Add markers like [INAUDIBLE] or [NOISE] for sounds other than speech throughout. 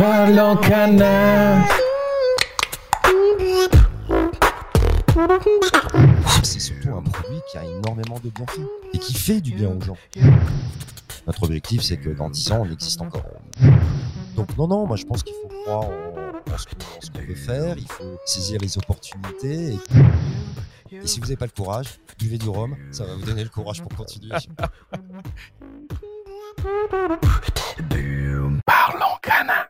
Parlons canard. C'est surtout un produit qui a énormément de bienfaits et qui fait du bien aux gens. Notre objectif, c'est que dans 10 ans, on existe encore. Donc non, non, moi je pense qu'il faut croire en, en ce qu'on en qu'on veut faire, il faut saisir les opportunités. Et, et si vous n'avez pas le courage, buvez du rhum, ça va vous donner le courage pour continuer. Parlons canard.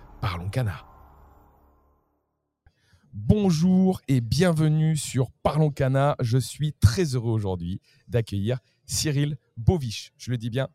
Parlons Cana. Bonjour et bienvenue sur Parlons Cana. Je suis très heureux aujourd'hui d'accueillir Cyril Bovich. Je le dis bien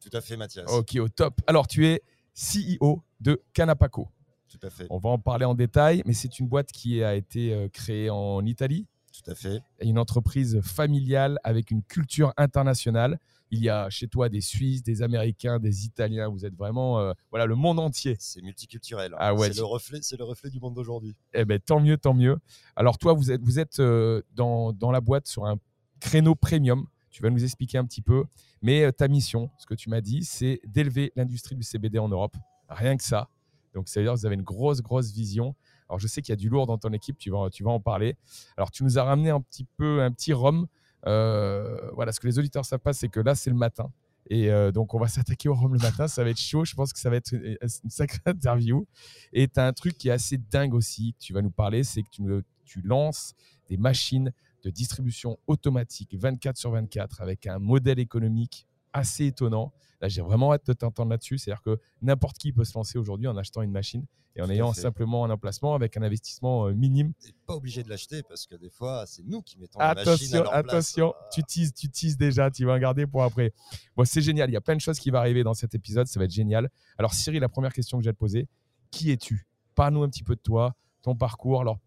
Tout à fait, Mathias. Ok, au top. Alors, tu es CEO de Canapaco. Tout à fait. On va en parler en détail, mais c'est une boîte qui a été euh, créée en Italie, Tout à fait. une entreprise familiale avec une culture internationale. Il y a chez toi des Suisses, des Américains, des Italiens. Vous êtes vraiment euh, voilà le monde entier. C'est multiculturel. hein. Ah ouais, c'est le reflet, c'est le reflet du monde d'aujourd'hui. Eh ben tant mieux, tant mieux. Alors toi, vous êtes vous êtes euh, dans, dans la boîte sur un créneau premium. Tu vas nous expliquer un petit peu. Mais euh, ta mission, ce que tu m'as dit, c'est d'élever l'industrie du CBD en Europe. Rien que ça. Donc, ça veut dire que vous avez une grosse, grosse vision. Alors, je sais qu'il y a du lourd dans ton équipe, tu vas, tu vas en parler. Alors, tu nous as ramené un petit peu, un petit rhum. Euh, voilà, ce que les auditeurs savent pas, c'est que là, c'est le matin. Et euh, donc, on va [LAUGHS] s'attaquer au rhum le matin. Ça va être chaud. Je pense que ça va être une, une sacrée [LAUGHS] interview. Et tu as un truc qui est assez dingue aussi, tu vas nous parler, c'est que tu lances des machines de distribution automatique 24 sur 24 avec un modèle économique assez étonnant. Là, j'ai vraiment hâte de t'entendre là-dessus. C'est-à-dire que n'importe qui peut se lancer aujourd'hui en achetant une machine et en Tout ayant simplement un emplacement avec un investissement euh, minime. T'es pas obligé de l'acheter parce que des fois, c'est nous qui mettons la machine à Attention, leur place. attention, Ah, tu teases, tu teases déjà, tu vas en garder pour après. Bon, c'est génial, il y a plein de choses qui vont arriver dans cet épisode, ça va être génial. Alors Cyril, la première question que j'ai à te poser, qui es-tu? Parle-nous un petit peu de toi, ton parcours, alors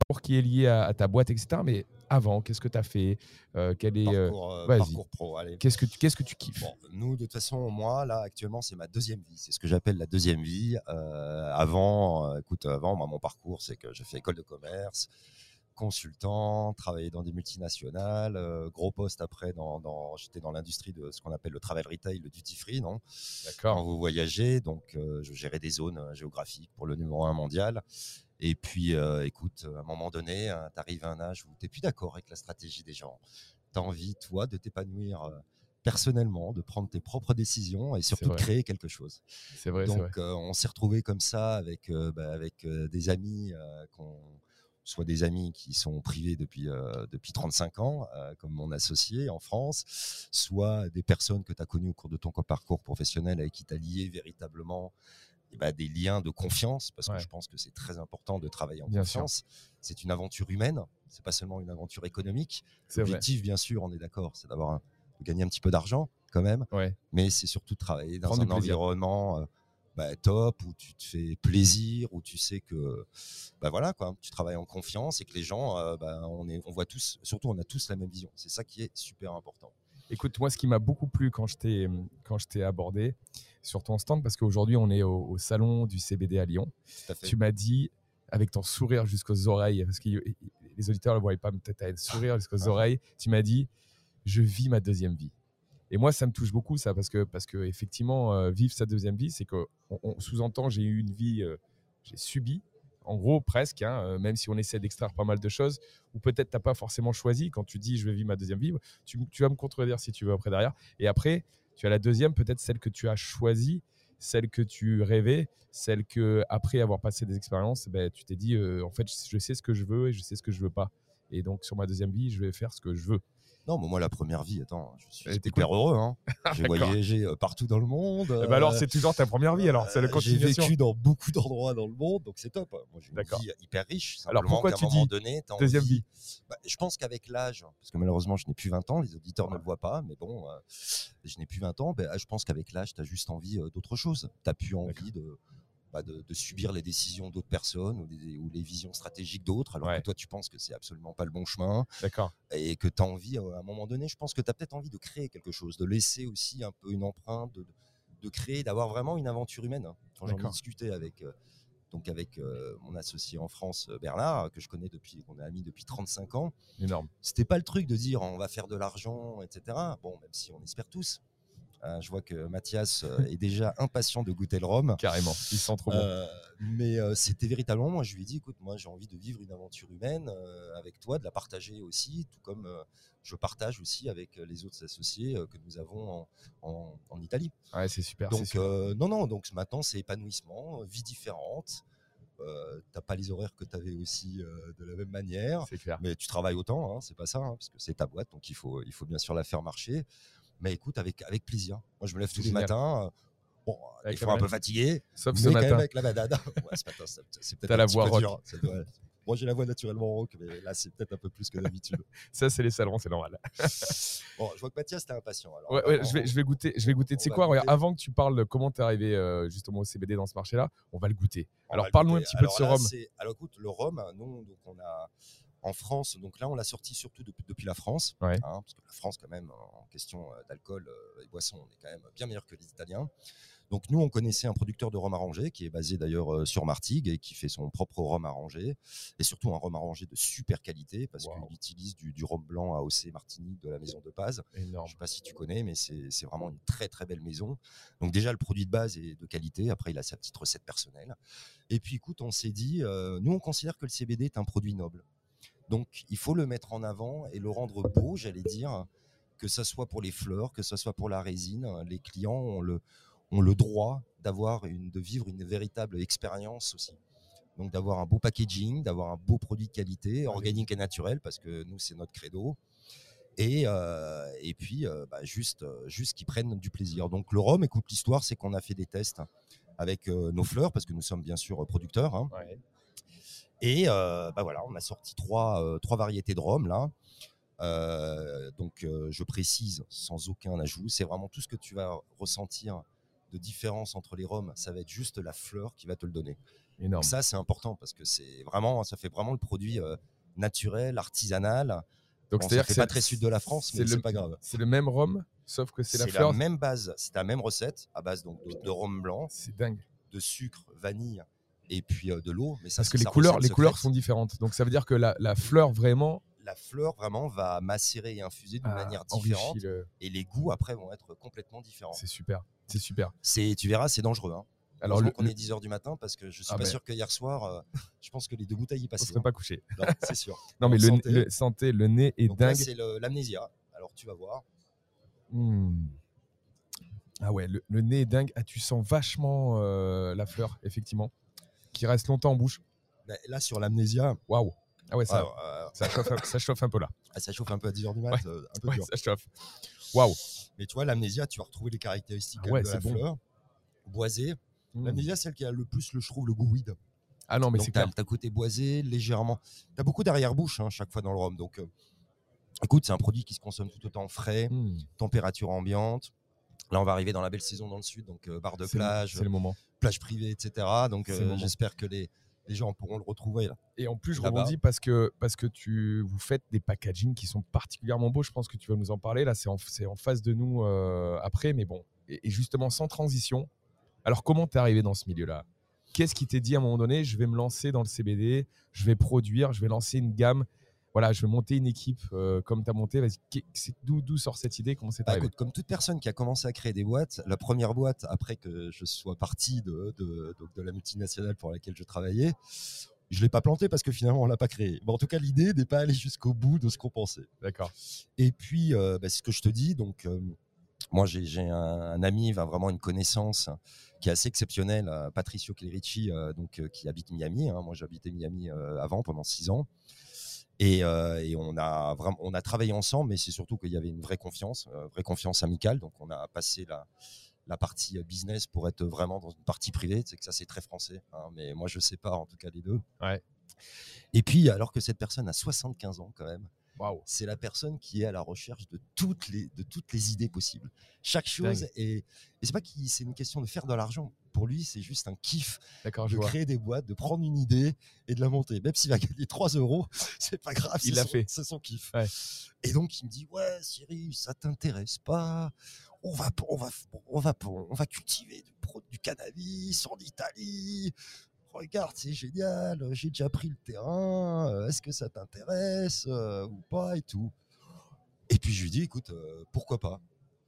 parcours qui est lié à, à ta boîte, etc. Mais avant, qu'est-ce que tu as fait Euh, quel est, euh, Parcours, euh, parcours pro, allez. Qu'est-ce que tu, qu'est-ce que tu kiffes? Bon, nous, de toute façon, moi, là, actuellement, c'est ma deuxième vie. C'est ce que j'appelle la deuxième vie. Euh, avant, écoute, avant, moi, mon parcours, c'est que j'ai fait école de commerce, consultant, travaillé dans des multinationales, euh, gros poste après, dans, dans- j'étais dans l'industrie de ce qu'on appelle le travel retail, le duty free, non? Quand D'accord. vous voyagez, donc euh, je gérais des zones géographiques pour le numéro un mondial. Et puis, euh, écoute, à un moment donné, tu arrives à un âge où tu n'es plus d'accord avec la stratégie des gens. Tu as envie, toi, de t'épanouir euh, personnellement, de prendre tes propres décisions et surtout de créer quelque chose. C'est vrai. Donc, euh, on s'est retrouvés comme ça avec, euh, bah, avec des amis, qu'on- soit des amis qui sont privés depuis, euh, depuis 35 ans, euh, comme mon associé en France, soit des personnes que tu as connues au cours de ton parcours professionnel avec qui tu as lié véritablement ben, des liens de confiance, parce Ouais. que je pense que c'est très important de travailler en Bien confiance. C'est une aventure humaine, c'est pas seulement une aventure économique. L'objectif, bien sûr, on est d'accord, c'est d'avoir de gagner un petit peu d'argent quand même Ouais. mais c'est surtout de travailler dans Prendre un environnement euh, bah, top où tu te fais plaisir, où tu sais que bah voilà quoi, tu travailles en confiance et que les gens, euh, bah, on est, on voit tous, surtout on a tous la même vision. C'est ça qui est super important. Écoute, moi, ce qui m'a beaucoup plu quand je t'ai quand je t'ai abordé sur ton stand, parce qu'aujourd'hui, on est au, au salon du CBD à Lyon. À. Tu m'as dit, avec ton sourire jusqu'aux oreilles, parce que les auditeurs ne le voient pas, mais peut-être un sourire jusqu'aux Ah. oreilles, tu m'as dit, je vis ma deuxième vie. Et moi, ça me touche beaucoup, ça, parce que, parce que effectivement, euh, vivre sa deuxième vie, c'est que on, on sous-entend, j'ai eu une vie, euh, j'ai subi en gros, presque, hein, euh, même si on essaie d'extraire pas mal de choses, ou peut-être tu n'as pas forcément choisi. Quand tu dis je vais vivre ma deuxième vie, tu, tu vas me contredire si tu veux après derrière. Et après, tu as la deuxième, peut-être celle que tu as choisie, celle que tu rêvais, celle que, après avoir passé des expériences, ben, tu t'es dit, euh, en fait, je sais ce que je veux et je sais ce que je veux pas. Et donc, sur ma deuxième vie, je vais faire ce que je veux. Non, mais moi, la première vie, attends, je suis hyper heureux. Hein. [LAUGHS] J'ai D'accord. voyagé euh, partout dans le monde. Eh ben alors, euh, c'est toujours ta première vie, alors, c'est la euh, J'ai vécu dans beaucoup d'endroits dans le monde, donc c'est top. Moi, j'ai une vie hyper riche. Alors, pourquoi tu dis donné, Deuxième vie? Bah, je pense qu'avec l'âge, parce que malheureusement, je n'ai plus 20 ans, les auditeurs ne le voient pas, mais bon, euh, je n'ai plus 20 ans, ben, je pense qu'avec l'âge, tu as juste envie d'autre chose. Tu n'as plus envie de, bah, de, de subir les décisions d'autres personnes ou, des- ou les visions stratégiques d'autres, alors Ouais. que toi, tu penses que c'est absolument pas le bon chemin D'accord. et que tu as envie, euh, à un moment donné, je pense que tu as peut-être envie de créer quelque chose, de laisser aussi un peu une empreinte, de, de créer, d'avoir vraiment une aventure humaine. hein. Quand j'en ai D'accord. discuté avec, euh, donc avec euh, mon associé en France, Bernard, que je connais depuis, qu'on est amis depuis 35 ans, Énorme. c'était pas le truc de dire on va faire de l'argent, etc. Bon, même si on espère tous. Euh, je vois que Mathias euh, est déjà impatient de goûter le rhum. Carrément. Il sent trop bon. Euh, mais c'était véritablement, moi je lui ai dit, écoute, moi j'ai envie de vivre une aventure humaine avec toi, de la partager aussi, tout comme je partage aussi avec les autres associés que nous avons en, en- en Italie. Ouais, c'est super. Donc super. non, non, donc maintenant c'est épanouissement, vie différente. Euh, T'as pas les horaires que tu avais aussi euh, de la même manière. c'est clair. Mais tu travailles autant, hein, c'est pas ça, hein, parce que c'est ta boîte, donc il faut, il faut bien sûr la faire marcher. Mais écoute, avec, avec plaisir. Moi, je me lève tous les Génial. matins. euh, Bon, des fois un peu fatigué, Sauf mais ce matin. avec la banane. [LAUGHS] Ouais, ce matin, c'est- peut-être la voix rock. dur. Moi, j'ai la voix naturellement rock, mais là, c'est peut-être un peu plus que d'habitude. [LAUGHS] Ça, c'est les salons, c'est normal. [LAUGHS] bon, je vois que Mathias, t'es impatient. Alors, Ouais, ouais, je, vais, je vais goûter. Je vais goûter. Tu sais quoi regarde. Avant que tu parles de comment t'es arrivé euh, justement au CBD dans ce marché-là, on va le goûter. On Alors, parle-nous un petit peu de ce là, rhum. Alors écoute, le rhum, nous, donc on a en France, donc là on l'a sorti surtout depuis, depuis la France, Ouais. hein, parce que la France quand même en question euh, d'alcool euh, et boissons, on est quand même bien meilleur que les Italiens. Donc nous on connaissait un producteur de rhum arrangé qui est basé d'ailleurs euh, sur Martigues et qui fait son propre rhum arrangé et surtout un rhum arrangé de super qualité parce Wow. qu'il utilise du, du rhum blanc AOC Martinique de la maison de Paz. Je Énorme. ne sais pas si tu connais, mais c'est c'est vraiment une très très belle maison. Donc déjà, le produit de base est de qualité. Après, il a sa petite recette personnelle. Et puis, écoute, on s'est dit, euh, nous, on considère que le CBD est un produit noble. Donc, il faut le mettre en avant et le rendre beau, j'allais dire, que ce soit pour les fleurs, que ce soit pour la résine. Les clients ont le, ont le droit d'avoir une, de vivre une véritable expérience aussi. Donc d'avoir un beau packaging, d'avoir un beau produit de qualité, organique et naturel, parce que nous, c'est notre credo. Et, euh, et puis, euh, bah, juste, juste qu'ils prennent du plaisir. Donc le rhum, écoute, l'histoire, c'est qu'on a fait des tests avec euh, nos fleurs, parce que nous sommes bien sûr producteurs. hein. Ouais. Et euh, bah voilà, on a sorti trois, euh, trois variétés de rhum là. Euh, donc je précise sans aucun ajout, c'est vraiment tout ce que tu vas ressentir de différence entre les rhums, ça va être juste la fleur qui va te le donner. Énorme. Donc ça c'est important parce que c'est vraiment, ça fait vraiment le produit naturel, artisanal. Donc, Bon, c'est-à-dire que pas c'est- très sud de la France, c'est mais c'est pas grave. C'est le même rhum, sauf que c'est la C'est fleur. la même base, c'est la même recette à base donc de, de rhum blanc, C'est dingue. de sucre, vanille et puis euh, de l'eau. Mais ça, Parce que les couleurs, les couleurs sont différentes. Donc ça veut dire que la, la fleur vraiment la fleur vraiment va macérer et infuser d'une ah, manière différente le- et les goûts après vont être complètement différents. C'est super. C'est super. C'est, tu verras, c'est dangereux. Hein. Alors le, qu'on le- est 10h du matin parce que je suis Ah pas ben. sûr que hier soir, euh, [LAUGHS] je pense que les deux bouteilles y on passaient. serait pas couché. hein. C'est sûr. [LAUGHS] Non mais le, Santé. le- santé, le nez est Donc dingue. c'est l'amnésia. Alors tu vas voir. Hmm. Ah ouais, le, le nez est dingue. Ah, tu sens vachement euh, la fleur, effectivement, qui reste longtemps en bouche. Là sur l'amnésia, Waouh. Ah ouais, ça, alors, euh, ça, chauffe, un- ça chauffe un peu là. [LAUGHS] ah, ça chauffe un peu à 10h du mat, Ouais. euh, un peu Ouais, dur. ça chauffe. Waouh. Mais tu vois, l'amnésia, tu vas retrouver les caractéristiques Ah ouais, de la bon. fleur. Boisée. Hmm. L'amnésia, celle qui a le plus, le, je trouve, le goût weed. Ah non, mais c'est t'as clair. t'as côté boisé, légèrement. Tu as beaucoup d'arrière-bouche hein, chaque fois dans le rhum. Donc, euh, écoute, c'est un produit qui se consomme tout autant frais, Hmm. température ambiante. Là, on va arriver dans la belle saison dans le sud, donc euh, bar de le- plage, le moment. plage privée, etc. Donc, euh, j'espère que les, les gens pourront le retrouver. Là. Et en plus, je rebondis parce que, parce que tu, vous faites des packaging qui sont particulièrement beaux. Je pense que tu vas nous en parler. Là, c'est en, c'est en face de nous euh, après, mais bon. Et, et justement, sans transition. Alors, comment t'es arrivé dans ce milieu-là? Qu'est-ce qui t'est dit à un moment donné? Je vais me lancer dans le CBD, je vais produire, je vais lancer une gamme. Voilà, je vais monter une équipe euh, comme tu as monté. C'est- D'où sort cette idée? Comment c'est Bah, écoute, comme toute personne qui a commencé à créer des boîtes, la première boîte, après que je sois parti de, de, donc de la multinationale pour laquelle je travaillais, Je l'ai pas planté parce que finalement on l'a pas créé. Mais en tout cas, l'idée n'est pas allée jusqu'au bout de ce qu'on pensait. D'accord. Et puis, euh, bah, c'est ce que je te dis. Donc, euh, moi, j'ai un, un ami, enfin, vraiment une connaissance qui est assez exceptionnelle, Patricio Clerici, donc qui habite Miami. hein. Moi, j'habitais Miami avant pendant six ans. Et, euh, et on a vraiment, on a travaillé ensemble, mais c'est surtout qu'il y avait une vraie confiance, euh, vraie confiance amicale. Donc, on a passé la la partie euh, business pour être vraiment dans une partie privée. C'est que ça, c'est très français. hein, mais moi, je sais pas, en tout cas, les deux. Ouais. Et puis, alors que cette personne a 75 ans quand même, Waouh. c'est la personne qui est à la recherche de toutes les, de toutes les idées possibles. Chaque chose est. Et c'est pas qu'il c'est une question de faire de l'argent. Pour lui, c'est juste un kiff D'accord, je de vois. créer des boîtes, de prendre une idée et de la monter. Même s'il va gagner 3 euros, [LAUGHS] c'est pas grave. Il l'a fait. C'est son kiff. Ouais. Et donc, il me dit Ouais, Cyril, ça t'intéresse pas on va, on, va, on, va, on va cultiver du, du cannabis en Italie. Regarde, c'est génial. J'ai déjà pris le terrain. euh, Est-ce que ça t'intéresse euh, ou pas et tout Et puis je lui dis Écoute, euh, pourquoi pas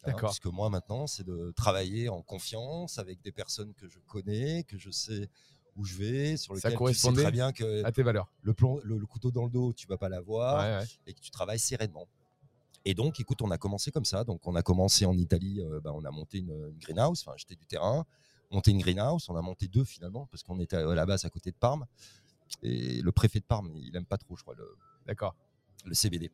Hein. Parce que moi, maintenant, c'est de travailler en confiance avec des personnes que je connais, que je sais où je vais, sur Ça lesquelles tu sais très bien que À tes valeurs. le, plomb- le, le couteau dans le dos, tu vas pas l'avoir Ouais, ouais. et que tu travailles sereinement. Et donc, écoute, on a commencé comme ça. Donc, on a commencé en Italie. euh, bah, on a monté une, une greenhouse. Enfin, j'étais du terrain. Monté une greenhouse. On a monté deux finalement parce qu'on était à la base à côté de Parme. Et le préfet de Parme, il aime pas trop, je crois, le, D'accord. Le CBD.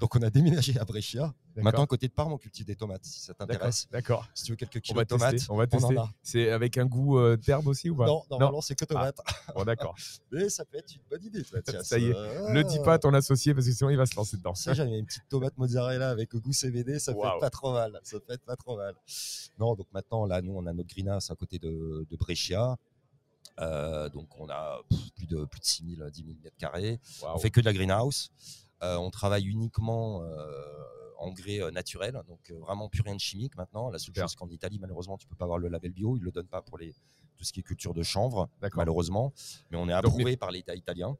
Donc, on a déménagé à Brescia. Maintenant, à côté de Parme, on cultive des tomates. Si ça t'intéresse, D'accord. si tu veux quelques kilos de tomates, tester. On va on tester. C'est avec un goût euh, d'herbe aussi ou pas? Non, normalement, c'est que tomates. Bon, d'accord. [LAUGHS] Mais ça peut être une bonne idée, toi, tiens, Ça y est. Le dis pas à ton associé parce que sinon il va se lancer dedans. Ça, j'avais une petite tomate mozzarella avec goût CBD, ça peut Waouh. être pas trop mal. Ça peut être pas trop mal. Non, donc maintenant, là, nous, on a notre greenhouse à côté de, de Brescia. Euh, donc, on a pff, plus de, plus de 6 000, 10 000 mètres carrés. Waouh. On fait que de la greenhouse. Euh, on travaille uniquement euh, engrais euh, naturel, donc vraiment plus rien de chimique maintenant. La seule Super. chose qu'en Italie, malheureusement, tu peux pas avoir le label bio. Ils le donnent pas pour les, tout ce qui est culture de chanvre, malheureusement. Mais on est Donc, approuvé par l'État italien,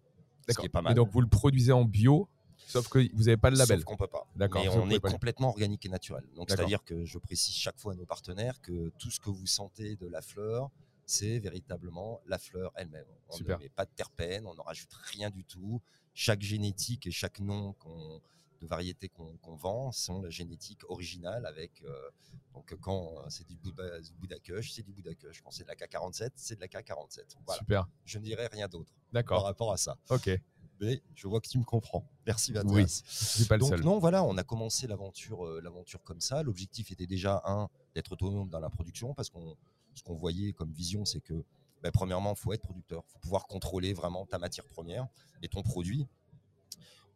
ce qui est pas Et mal. donc vous le produisez en bio, sauf que vous n'avez pas le label. Sauf qu'on peut pas. D'accord, Mais on est pas. complètement organique et naturel. Donc c'est-à-dire que je précise chaque fois à nos partenaires que tout ce que vous sentez de la fleur, c'est véritablement la fleur elle-même. On Super. ne met pas de terpènes, on n'en rajoute rien du tout. Chaque génétique et chaque nom qu'on- de variété qu'on vend sont la génétique originale avec euh, donc quand euh, c'est du Bouddha, Bouddha Kush, c'est du Bouddha Kush. Quand c'est de la K47, c'est de la K47. Voilà. Super. Je ne dirais rien d'autre par rapport à ça. Ok. Mais je vois que tu me comprends. Merci Mathias. Oui. Suis pas le Donc seul. non, voilà, on a commencé l'aventure, euh, l'aventure comme ça. L'objectif était déjà un d'être autonome dans la production parce qu'on, ce qu'on voyait comme vision, c'est que bah, premièrement, faut être producteur, faut pouvoir contrôler vraiment ta matière première et ton produit.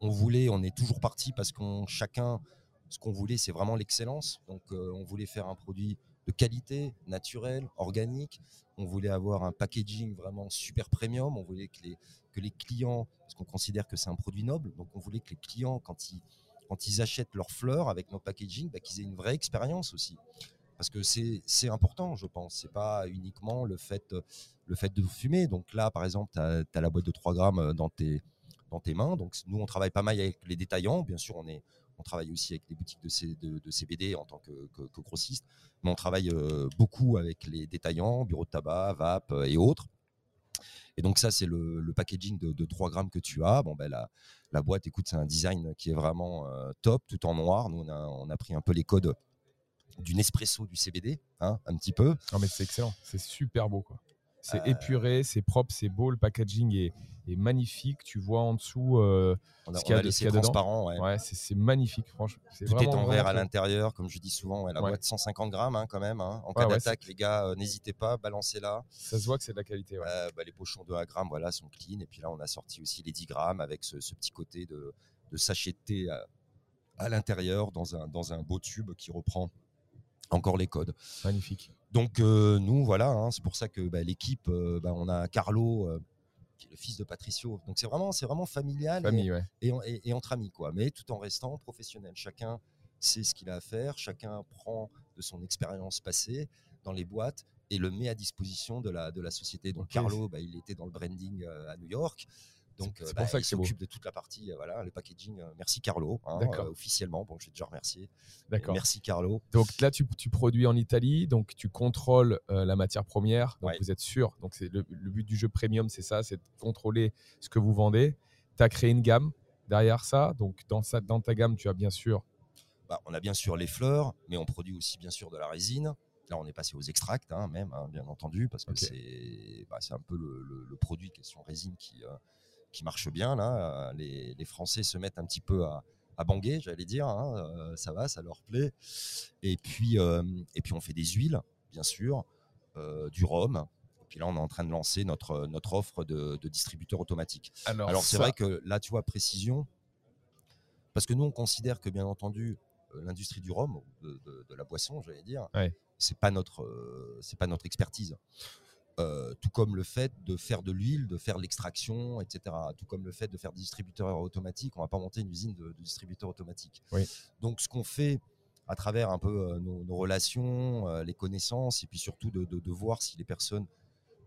On voulait, on est toujours parti parce qu'on chacun, ce qu'on voulait, c'est vraiment l'excellence. Donc euh, on voulait faire un produit de qualité, naturel, organique. On voulait avoir un packaging vraiment super premium. On voulait que les, que les clients, parce qu'on considère que c'est un produit noble, donc on voulait que les clients, quand ils, quand ils achètent leurs fleurs avec notre packaging, bah, qu'ils aient une vraie expérience aussi. Parce que c'est important, je pense. C'est pas uniquement le fait, de fumer. Donc là, par exemple, tu as, la boîte de 3 grammes dans tes, dans tes mains. Donc nous, on travaille pas mal avec les détaillants. Bien sûr, on, travaille aussi avec les boutiques de, CBD en tant que, grossiste. Mais on travaille euh, beaucoup avec les détaillants, bureaux de tabac, vape euh, et autres. Et donc ça, c'est le, packaging de, de 3 grammes que tu as. Bon, ben, la, boîte, écoute, c'est un design qui est vraiment euh, top, tout en noir. Nous, on a pris un peu les codes du Nespresso du CBD, hein, un petit peu. Non mais c'est excellent. C'est super beau quoi. C'est Euh, épuré, c'est propre, c'est beau. Le packaging est, est magnifique. Tu vois en dessous. euh, On a, Ce qu'il y a de- ce laissé qu'il y a dedans. transparent. ouais. ouais, c'est magnifique franchement. C'est Tout est en verre à l'intérieur, comme je dis souvent. ouais, la Ouais. boîte 150 grammes hein, quand même. hein. En cas d'attaque, les gars, euh, n'hésitez pas, balancez-la. Ça se voit que c'est de la qualité. Ouais. Bah, les pochons de 1 gramme voilà, sont clean. Et puis là, on a sorti aussi les 10 grammes avec ce, ce petit côté de, de sachet de thé à, à l'intérieur dans un, dans un beau tube qui reprend encore les codes. Magnifique. Donc euh, nous, voilà, hein, c'est pour ça que bah, l'équipe, euh, bah, on a Carlo, euh, qui est le fils de Patricio. Donc c'est vraiment, c'est vraiment familial et- Famille, ouais. et, et- et entre amis, quoi. Mais tout en restant professionnel. Chacun sait ce qu'il a à faire, chacun prend de son expérience passée dans les boîtes et le met à disposition de la, de la société. Donc. Carlo, bah, il était dans le branding à New York. Donc, C'est euh, pour bah, ça que c'est s'occupe de toute la partie, euh, voilà, le packaging. euh, merci Carlo, hein, euh, officiellement. Bon, je vais déjà remercier. D'accord. Merci Carlo. Donc là, tu, tu produis en Italie, donc tu contrôles euh, la matière première, donc Ouais. vous êtes sûr. Donc c'est le, le but du jeu premium, c'est ça, c'est de contrôler ce que vous vendez. Tu as créé une gamme derrière ça. Donc dans, ça, dans ta gamme, tu as bien sûr. Bah, on a bien sûr les fleurs, mais on produit aussi bien sûr de la résine. Là, on est passé aux extracts, hein, même, hein, bien entendu, parce que c'est bah, c'est un peu le, le- le produit question résine qui, euh, qui marche bien. Là. Euh, Les, les Français se mettent un petit peu à, à banguer, j'allais dire. hein, euh, ça va, ça leur plaît. Et puis, euh, et puis on fait des huiles, bien sûr, euh, du rhum. Et puis là, on est en train de lancer notre, notre offre de, de distributeur automatique. Alors, Alors c'est ça- vrai que là, tu vois, précision, parce que nous, on considère que, bien entendu, l'industrie du rhum, de, de- de la boisson, j'allais dire, Ouais. c'est pas notre, euh, c'est pas notre expertise. Euh, tout comme le fait de faire de l'huile, de faire l'extraction, etc. Tout comme le fait de faire des distributeurs automatiques, on va pas monter une usine de, de distributeurs automatiques. Oui. Donc, ce qu'on fait à travers un peu euh, nos, nos relations, euh, les connaissances, et puis surtout de, de- de voir si les personnes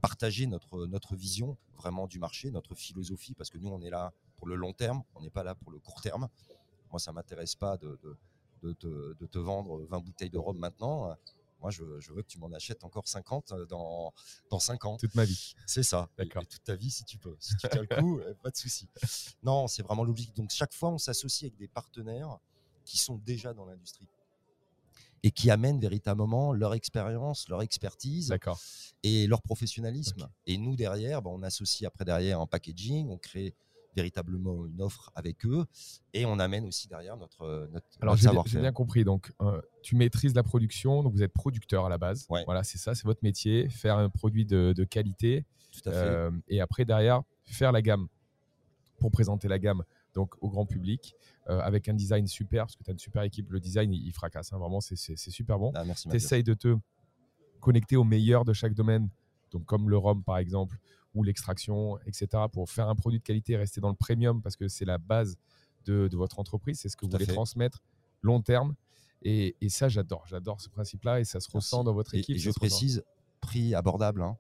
partageaient notre, notre vision vraiment du marché, notre philosophie, parce que nous, on est là pour le long terme, on n'est pas là pour le court terme. Moi, ça m'intéresse pas de, de, de te, de te vendre 20 bouteilles de rhum maintenant. Moi, je, je veux que tu m'en achètes encore 50 dans, dans 5 ans. toute ma vie. C'est ça. D'accord. Et toute ta vie, si tu peux. Si tu tiens le coup, [LAUGHS] euh, pas de souci. Non, c'est vraiment l'objectif. Donc, chaque fois, on s'associe avec des partenaires qui sont déjà dans l'industrie et qui amènent véritablement leur expérience, leur expertise et leur professionnalisme. Et nous, derrière, ben, on associe après derrière un packaging, on crée véritablement une offre avec eux et on amène aussi derrière notre, euh, notre, Alors notre j'ai bien- j'ai savoir-faire. bien compris. Donc euh, tu maîtrises la production, donc vous êtes producteur à la base. Ouais. Voilà, c'est ça, c'est votre métier, faire un produit de, de qualité. Tout à fait. Euh, et après, derrière, faire la gamme pour présenter la gamme donc au grand public euh, avec un design super, parce que tu as une super équipe. Le design, il, il fracasse. hein, vraiment, c'est- super bon. Ah, merci, Tu essayes de te connecter au meilleur de chaque domaine, donc comme le rhum par exemple, ou l'extraction, etc., pour faire un produit de qualité et rester dans le premium, parce que c'est la base de, de votre entreprise, c'est ce que vous Tout voulez fait. transmettre long terme. Et, et ça, j'adore. J'adore ce principe-là et ça se ressent dans votre Et- équipe. Et, je précise, prix abordable. Hein.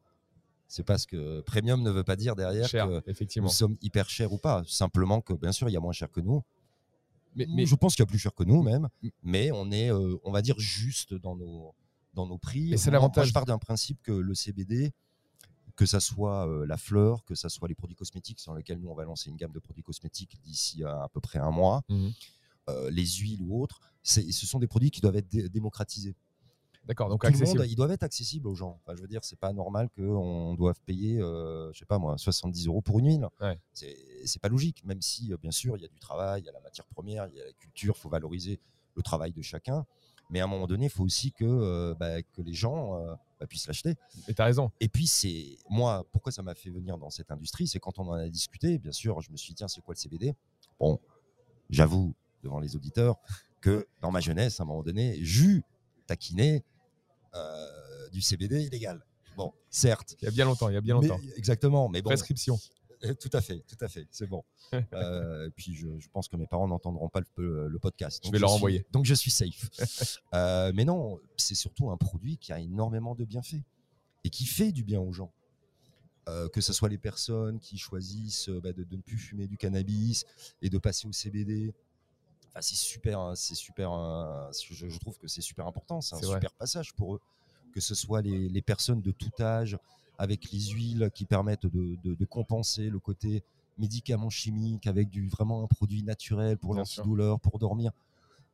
C'est parce que premium ne veut pas dire derrière cher, que effectivement. nous sommes hyper chers ou pas. Simplement que, bien sûr, il y a moins cher que nous. Mais, mais je pense qu'il y a plus cher que nous même. Mais on est, euh, on va dire, juste dans nos, dans nos prix. Mais c'est l'avantage. Je pars d'un principe que le CBD, que ça soit euh, la fleur, que ça soit les produits cosmétiques, sur lesquels nous on va lancer une gamme de produits cosmétiques d'ici à, à peu près un mois, Mhm. euh, les huiles ou autres, c'est- ce sont des produits qui doivent être dé- démocratisés. d'accord, donc Tout le accessible. monde, ils doivent être accessibles aux gens. Enfin, je veux dire, c'est pas normal qu'on doive payer, euh, je sais pas moi, 70 euros pour une huile. Ouais. C'est c'est pas logique, même si, euh, bien sûr, il y a du travail, il y a la matière première, il y a la culture, il faut valoriser le travail de chacun. Mais à un moment donné, il faut aussi que, euh, bah, que les gens euh, bah, puissent l'acheter. Et tu as raison. Et puis, c'est moi, pourquoi ça m'a fait venir dans cette industrie C'est quand on en a discuté, bien sûr, je me suis dit, tiens, c'est quoi le CBD Bon, j'avoue devant les auditeurs que dans ma jeunesse, à un moment donné, j'eus taquiné euh, du CBD illégal. Bon, certes. Il y a bien longtemps, il y a bien longtemps. Mais- exactement, mais bon, Prescription. Euh, Tout à fait, tout à fait, c'est bon. [LAUGHS] Euh, et puis je, je pense que mes parents n'entendront pas le, le podcast. Je vais leur suis- envoyer. Donc je suis safe. [LAUGHS] Euh, mais non, c'est surtout un produit qui a énormément de bienfaits et qui fait du bien aux gens. Euh, que ce soit les personnes qui choisissent euh, bah, de, de ne plus fumer du cannabis et de passer au CBD. Enfin, c'est super, hein, c'est super. je, je trouve que c'est super important. C'est un vrai. super passage pour eux. Que ce soit les, les personnes de tout âge avec les huiles qui permettent de, de- de compenser le côté médicament chimique avec du vraiment un produit naturel pour l'antidouleur, pour dormir.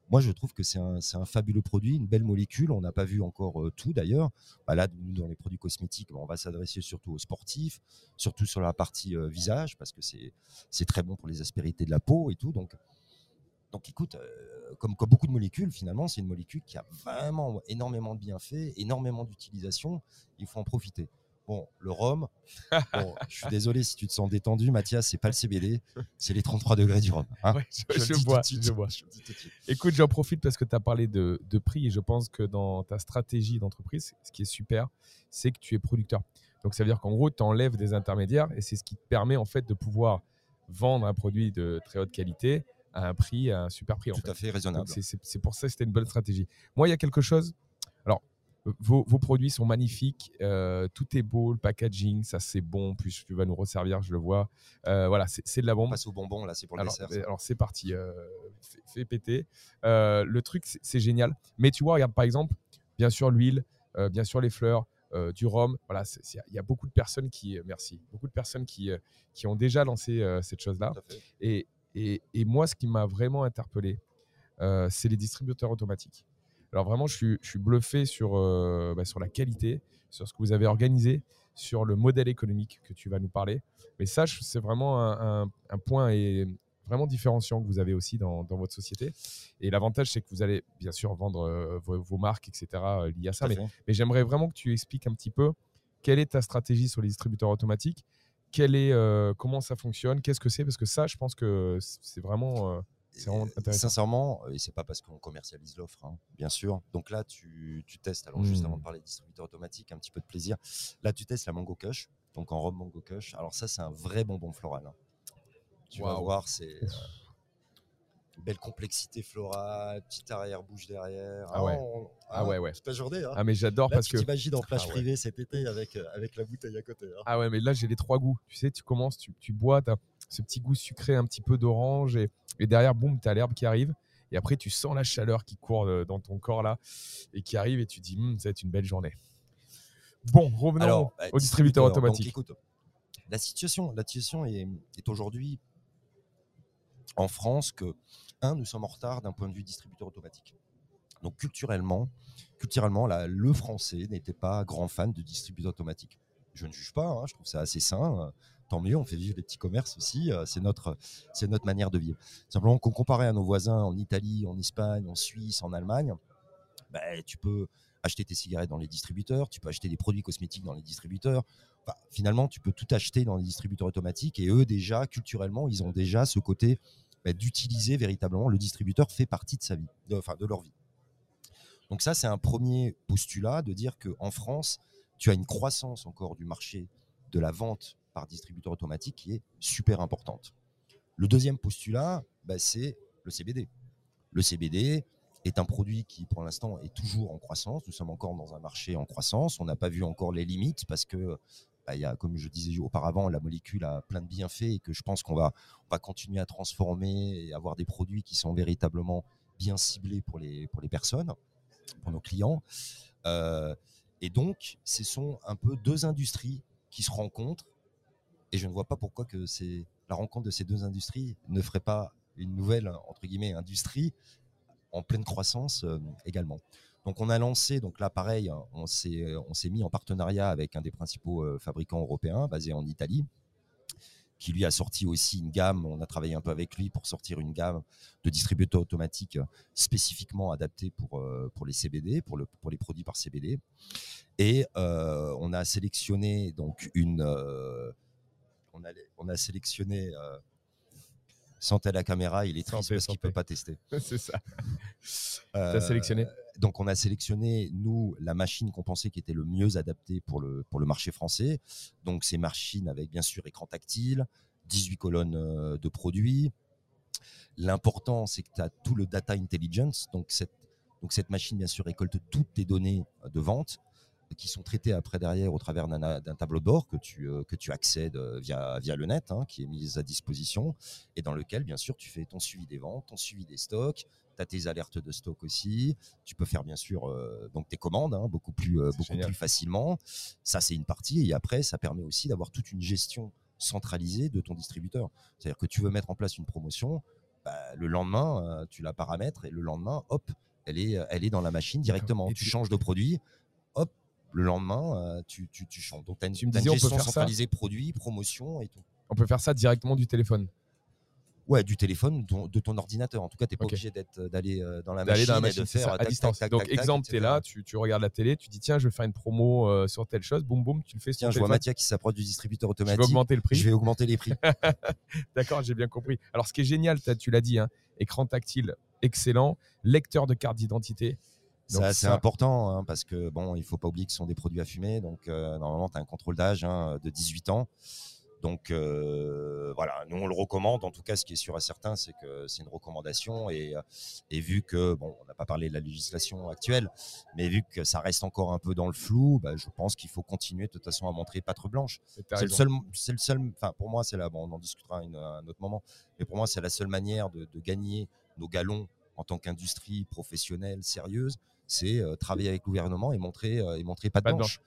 Moi, je trouve que c'est un, fabuleux produit, une belle molécule. On n'a pas vu encore euh, tout d'ailleurs. Bah là, nous, dans les produits cosmétiques, bah, on va s'adresser surtout aux sportifs, surtout sur la partie euh, visage, parce que c'est c'est très bon pour les aspérités de la peau et tout. Donc, donc écoute, euh, comme, comme beaucoup de molécules, finalement, c'est une molécule qui a vraiment énormément de bienfaits, énormément d'utilisation. Il faut en profiter. Bon, le rhum, bon, [LAUGHS] je suis désolé si tu te sens détendu, Mathias, c'est pas le CBD, c'est les 33 degrés du rhum. hein. Ouais, je, suite. Écoute, j'en profite parce que tu as parlé de, de prix et je pense que dans ta stratégie d'entreprise, ce qui est super, c'est que tu es producteur. Donc ça veut dire qu'en gros, tu enlèves des intermédiaires et c'est ce qui te permet en fait de pouvoir vendre un produit de très haute qualité à un prix, à un super prix. en Tout fait. à fait raisonnable. c'est pour ça que c'était une bonne stratégie. Moi, il y a quelque chose. Alors, vos, vos produits sont magnifiques, euh, tout est beau, le packaging, ça c'est bon, plus tu vas nous resservir, je le vois. Euh, voilà, c'est de la On bombe. passe au bonbon, là, c'est pour le Alors, dessert. euh, alors, c'est parti, euh, fais, fais péter. Le truc, c'est- génial. Mais tu vois, regarde par exemple, bien sûr l'huile, bien sûr les fleurs, du rhum. Voilà, il y a beaucoup de personnes qui, merci, beaucoup de personnes qui, qui ont déjà lancé cette chose-là. Et, et, et moi, ce qui m'a vraiment interpellé, c'est les distributeurs automatiques. Alors vraiment, je suis, je suis bluffé sur, euh, bah, sur la qualité, sur ce que vous avez organisé, sur le modèle économique que tu vas nous parler. Mais ça, c'est vraiment un, un- un point et vraiment différenciant que vous avez aussi dans, dans votre société. Et l'avantage, c'est que vous allez bien sûr vendre euh, vos, vos marques, etc. euh, liées à ça. Mais, mais j'aimerais vraiment que tu expliques un petit peu quelle est ta stratégie sur les distributeurs automatiques, quelle est, euh, comment ça fonctionne, qu'est-ce que c'est, parce que ça, je pense que c'est vraiment... Sincèrement, euh, et c'est pas parce qu'on commercialise l'offre, hein, bien sûr. Donc là, tu, tu testes. Alors, juste avant de parler de distributeur automatique, un petit peu de plaisir. Là, tu testes la Mango Kush, donc en robe Mango Kush. Alors, ça, c'est un vrai bonbon floral. hein. Tu vas voir, c'est. euh, belle complexité florale, petite arrière-bouche derrière. Ah ouais. on- Ah ouais, ouais. C'est pas journée. Hein. Ah mais j'adore parce tu que... t'imagines en plage Ah ouais. privée cet été avec, euh, avec la bouteille à côté. hein. Ah ouais, mais là, j'ai les trois goûts. Tu sais, tu commences, tu, tu bois, tu as ce petit goût sucré, un petit peu d'orange, et, et derrière, boum, tu as l'herbe qui arrive. Et après, tu sens la chaleur qui court euh, dans ton corps là, et qui arrive, et tu dis, Hum, ça va être une belle journée. Bon, revenons Alors, au distributeur donc, automatique. écoute, la situation, la situation est, est aujourd'hui en France que, un, nous sommes en retard d'un point de vue distributeur automatique. Donc culturellement, culturellement là, le français n'était pas grand fan de distributeur automatique. Je ne juge pas, hein, je trouve ça assez sain. Tant mieux, on fait vivre les petits commerces aussi. euh, C'est notre, c'est notre manière de vivre. Simplement qu'on comparait à nos voisins en Italie, en Espagne, en Suisse, en Allemagne, bah, tu peux acheter tes cigarettes dans les distributeurs, tu peux acheter des produits cosmétiques dans les distributeurs. Finalement, tu peux tout acheter dans les distributeurs automatiques et eux, déjà, culturellement, ils ont déjà ce côté bah, d'utiliser véritablement le distributeur fait partie de sa vie, enfin de leur vie. Donc ça, c'est un premier postulat de dire qu'en France, tu as une croissance encore du marché de la vente par distributeur automatique qui est super importante. Le deuxième postulat, bah, c'est le CBD. Le CBD est un produit qui, pour l'instant, est toujours en croissance. Nous sommes encore dans un marché en croissance. On n'a pas vu encore les limites parce que, bah, y a, comme je disais auparavant, la molécule a plein de bienfaits et que je pense qu'on va, on va continuer à transformer et avoir des produits qui sont véritablement bien ciblés pour les, pour les personnes, pour nos clients. Euh, et donc, ce sont un peu deux industries qui se rencontrent. Et je ne vois pas pourquoi que la rencontre de ces deux industries ne ferait pas une nouvelle entre guillemets industrie en pleine croissance euh, également. Donc on a lancé, donc là pareil, hein, on s'est euh, on s'est mis en partenariat avec un des principaux euh, fabricants européens basé en Italie, qui lui a sorti aussi une gamme. On a travaillé un peu avec lui pour sortir une gamme de distributeurs automatiques spécifiquement adaptés pour pour les CBD, pour le pour les produits par CBD. Et on a sélectionné donc une on a, on a sélectionné euh, à la caméra, il est triste Santé, parce qu'il santé. peut pas tester. [LAUGHS] c'est ça. Euh, T'as sélectionné? donc on a sélectionné nous la machine qu'on pensait qui était le mieux adaptée pour le pour le marché français. Donc ces machines avec bien sûr écran tactile, 18 colonnes euh, de produits. L'important c'est que tu as tout le data intelligence. Donc cette donc cette machine bien sûr récolte toutes tes données de vente qui sont traitées après derrière au travers d'un tableau de bord que tu euh, que tu accèdes euh, via via le net hein, qui est mis à disposition et dans lequel bien sûr tu fais ton suivi des ventes, ton suivi des stocks, tu as tes alertes de stock aussi. Tu peux faire bien sûr euh, donc tes commandes hein, beaucoup plus euh, beaucoup génial. plus facilement. Ça c'est une partie et après ça permet aussi d'avoir toute une gestion centralisée de ton distributeur. C'est-à-dire que tu veux mettre en place une promotion, bah, le lendemain euh, tu la paramètres et le lendemain hop elle est elle est dans la machine directement. Et Tu changes de produit, le lendemain euh, tu, tu, tu changes. Donc tu as une, t'as une gestion centralisée produit, promotion et tout. On peut faire ça directement du téléphone. Ouais, du téléphone, de ton, ordinateur. En tout cas, tu n'es pas obligé d'être, d'aller euh, dans la D'aller machine, dans la et machine, de c'est faire ça, à tac, distance. tac, tac, Donc, exemple, tu es là, tu, tu regardes la télé, tu dis tiens, je vais faire une promo euh, sur telle chose, boum, boum, tu le fais sur Tiens, je vois. Mathia qui s'approche du distributeur Je vais automatique. augmenter le prix. Je vais augmenter les prix. [LAUGHS] D'accord, j'ai bien compris. Alors, ce qui est génial, tu l'as dit, hein, écran tactile excellent, lecteur de carte d'identité. Ça, c'est important hein, parce que bon, il faut pas oublier que ce sont des produits à fumer. Donc, euh, normalement, tu as un contrôle d'âge hein, de 18 ans. Donc euh, voilà, nous on le recommande. En tout cas, ce qui est sûr et certain, c'est que c'est une recommandation. Et, euh, et vu que, bon, on n'a pas parlé de la législation actuelle, mais vu que ça reste encore un peu dans le flou, bah, je pense qu'il faut continuer de toute façon à montrer patte blanche. C'est le seul, c'est le seul. Enfin, pour moi, c'est là. Bon, on en discutera à une- à un autre moment. Mais pour moi, c'est la seule manière de, de gagner nos galons en tant qu'industrie professionnelle sérieuse, c'est euh, travailler avec le gouvernement et montrer euh, et montrer patte Patte blanche.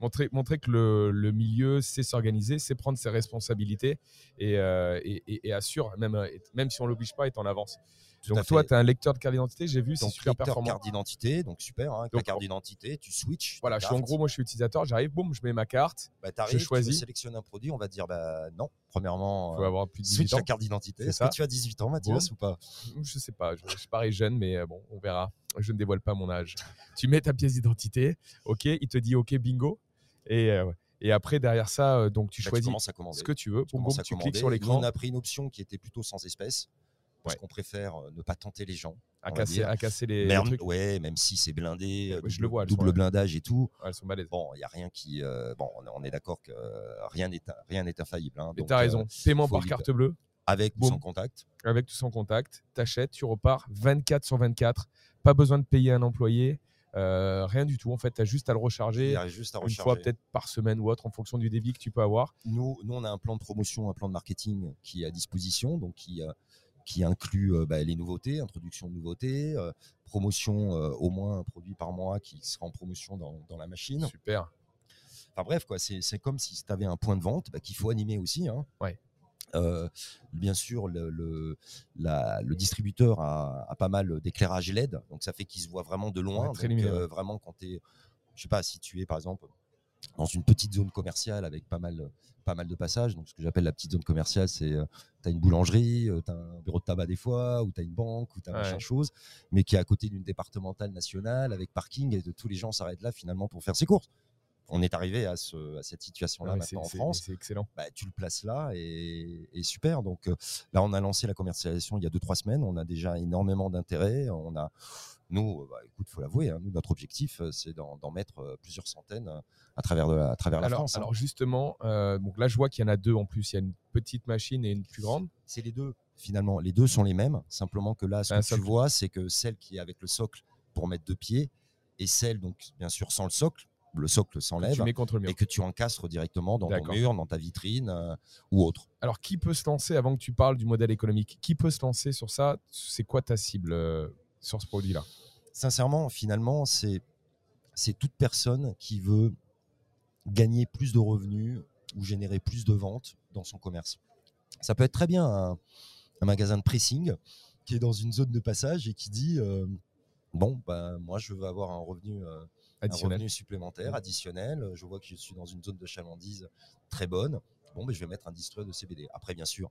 Montrer, montrer que le, le milieu sait s'organiser, sait prendre ses responsabilités et, euh, et, et- et assure, même, même si on l'oblige pas, est en avance. Donc toi, tu as un lecteur de carte d'identité, j'ai vu, c'est super performant. carte d'identité, donc super. Hein, Donc, la carte d'identité, tu switches. Voilà, tu je suis en gros, moi je suis utilisateur, j'arrive, boum, je mets ma carte, Bah, je choisis. Tu veux sélectionner un produit, on va te dire bah non. Premièrement, faut euh, avoir plus de switch 18 ans. la carte d'identité. Est-ce que tu as 18 ans, Mathias, ou pas? Je sais pas, je, je parie jeune, mais euh, bon, on verra. Je ne dévoile pas mon âge. tu mets ta pièce d'identité, ok, il te dit ok, bingo. Et, euh, et après, derrière ça, donc tu Bah, Tu choisis à commander. ce que tu veux, Tu boum, tu cliques sur l'écran on a pris une option qui était plutôt sans espèces. Parce Ouais. qu'on préfère euh, ne pas tenter les gens. à casser, à casser les, les Merde, trucs. ouais, même si c'est blindé, euh, Ouais, je double, le vois, sont double blindage et tout. Elles sont. Bon, il y a rien qui. euh, bon, on est- d'accord que euh, rien n'est rien n'est infaillible. hein. Mais t'as euh, raison. Paiement par carte bleue, avec ou sans contact. avec tout son contact, t'achètes, tu repars 24 sur 24. Pas besoin de payer un employé, euh, rien du tout. En fait, tu as juste à le recharger juste à une recharger. fois peut-être par semaine ou autre en fonction du débit que tu peux avoir. Nous, nous, on a un plan de promotion, un plan de marketing qui est à disposition, donc qui, euh, qui inclut euh, bah, les nouveautés, introduction de nouveautés, euh, promotion euh, au moins un produit par mois qui sera en promotion dans, dans la machine. Super. Enfin bref, quoi, c'est comme si tu avais un point de vente bah, qu'il faut animer aussi. hein. Ouais. Euh, bien sûr, le, le, la- le distributeur a, a pas mal d'éclairage LED, donc ça fait qu'il se voit vraiment de loin. Ouais, très donc, euh, vraiment, quand tu es, je sais pas, si tu es par exemple dans une petite zone commerciale avec pas mal, pas mal de passages, donc ce que j'appelle la petite zone commerciale, c'est tu as une boulangerie, tu as un bureau de tabac des fois, ou tu as une banque, ou tu as Ouais. machin chose, mais qui est à côté d'une départementale nationale avec parking et de, tous les gens s'arrêtent là finalement pour faire ses courses. On est arrivé à, ce, à cette situation-là Ouais, c'est- maintenant en France C'est excellent. bah, tu le places là et, et super. Donc euh, là, on a lancé la commercialisation il y a 2-3 semaines. On a déjà énormément d'intérêt. On a, nous, euh, bah, écoute, faut l'avouer, hein, notre objectif, euh, c'est d'en mettre euh, plusieurs centaines à travers, de la, à travers la Alors, France. hein. alors justement, euh, donc là je vois qu'il y en a deux en plus. Il y a une petite machine et une plus grande. C'est les deux, finalement. Les deux sont les mêmes. Simplement que là, ce que tu vois, c'est que celle qui est avec le socle pour mettre deux pieds et celle, donc, bien sûr, sans le socle, le socle s'enlève. Et que tu encastres directement dans ton mur, dans ta vitrine euh, ou autre. Alors, qui peut se lancer, avant que tu parles du modèle économique, qui peut se lancer sur ça? C'est quoi ta cible sur ce produit-là sincèrement, finalement, c'est toute personne qui veut gagner plus de revenus ou générer plus de ventes dans son commerce. Ça peut être très bien un, un magasin de pressing qui est dans une zone de passage et qui dit euh, bon, bah, moi, je veux avoir un revenu, euh, un Additionnel. revenu supplémentaire, additionnel. Je vois que je suis dans une zone de chalandise très bonne. Bon, mais je vais mettre un distributeur de CBD. Après, bien sûr,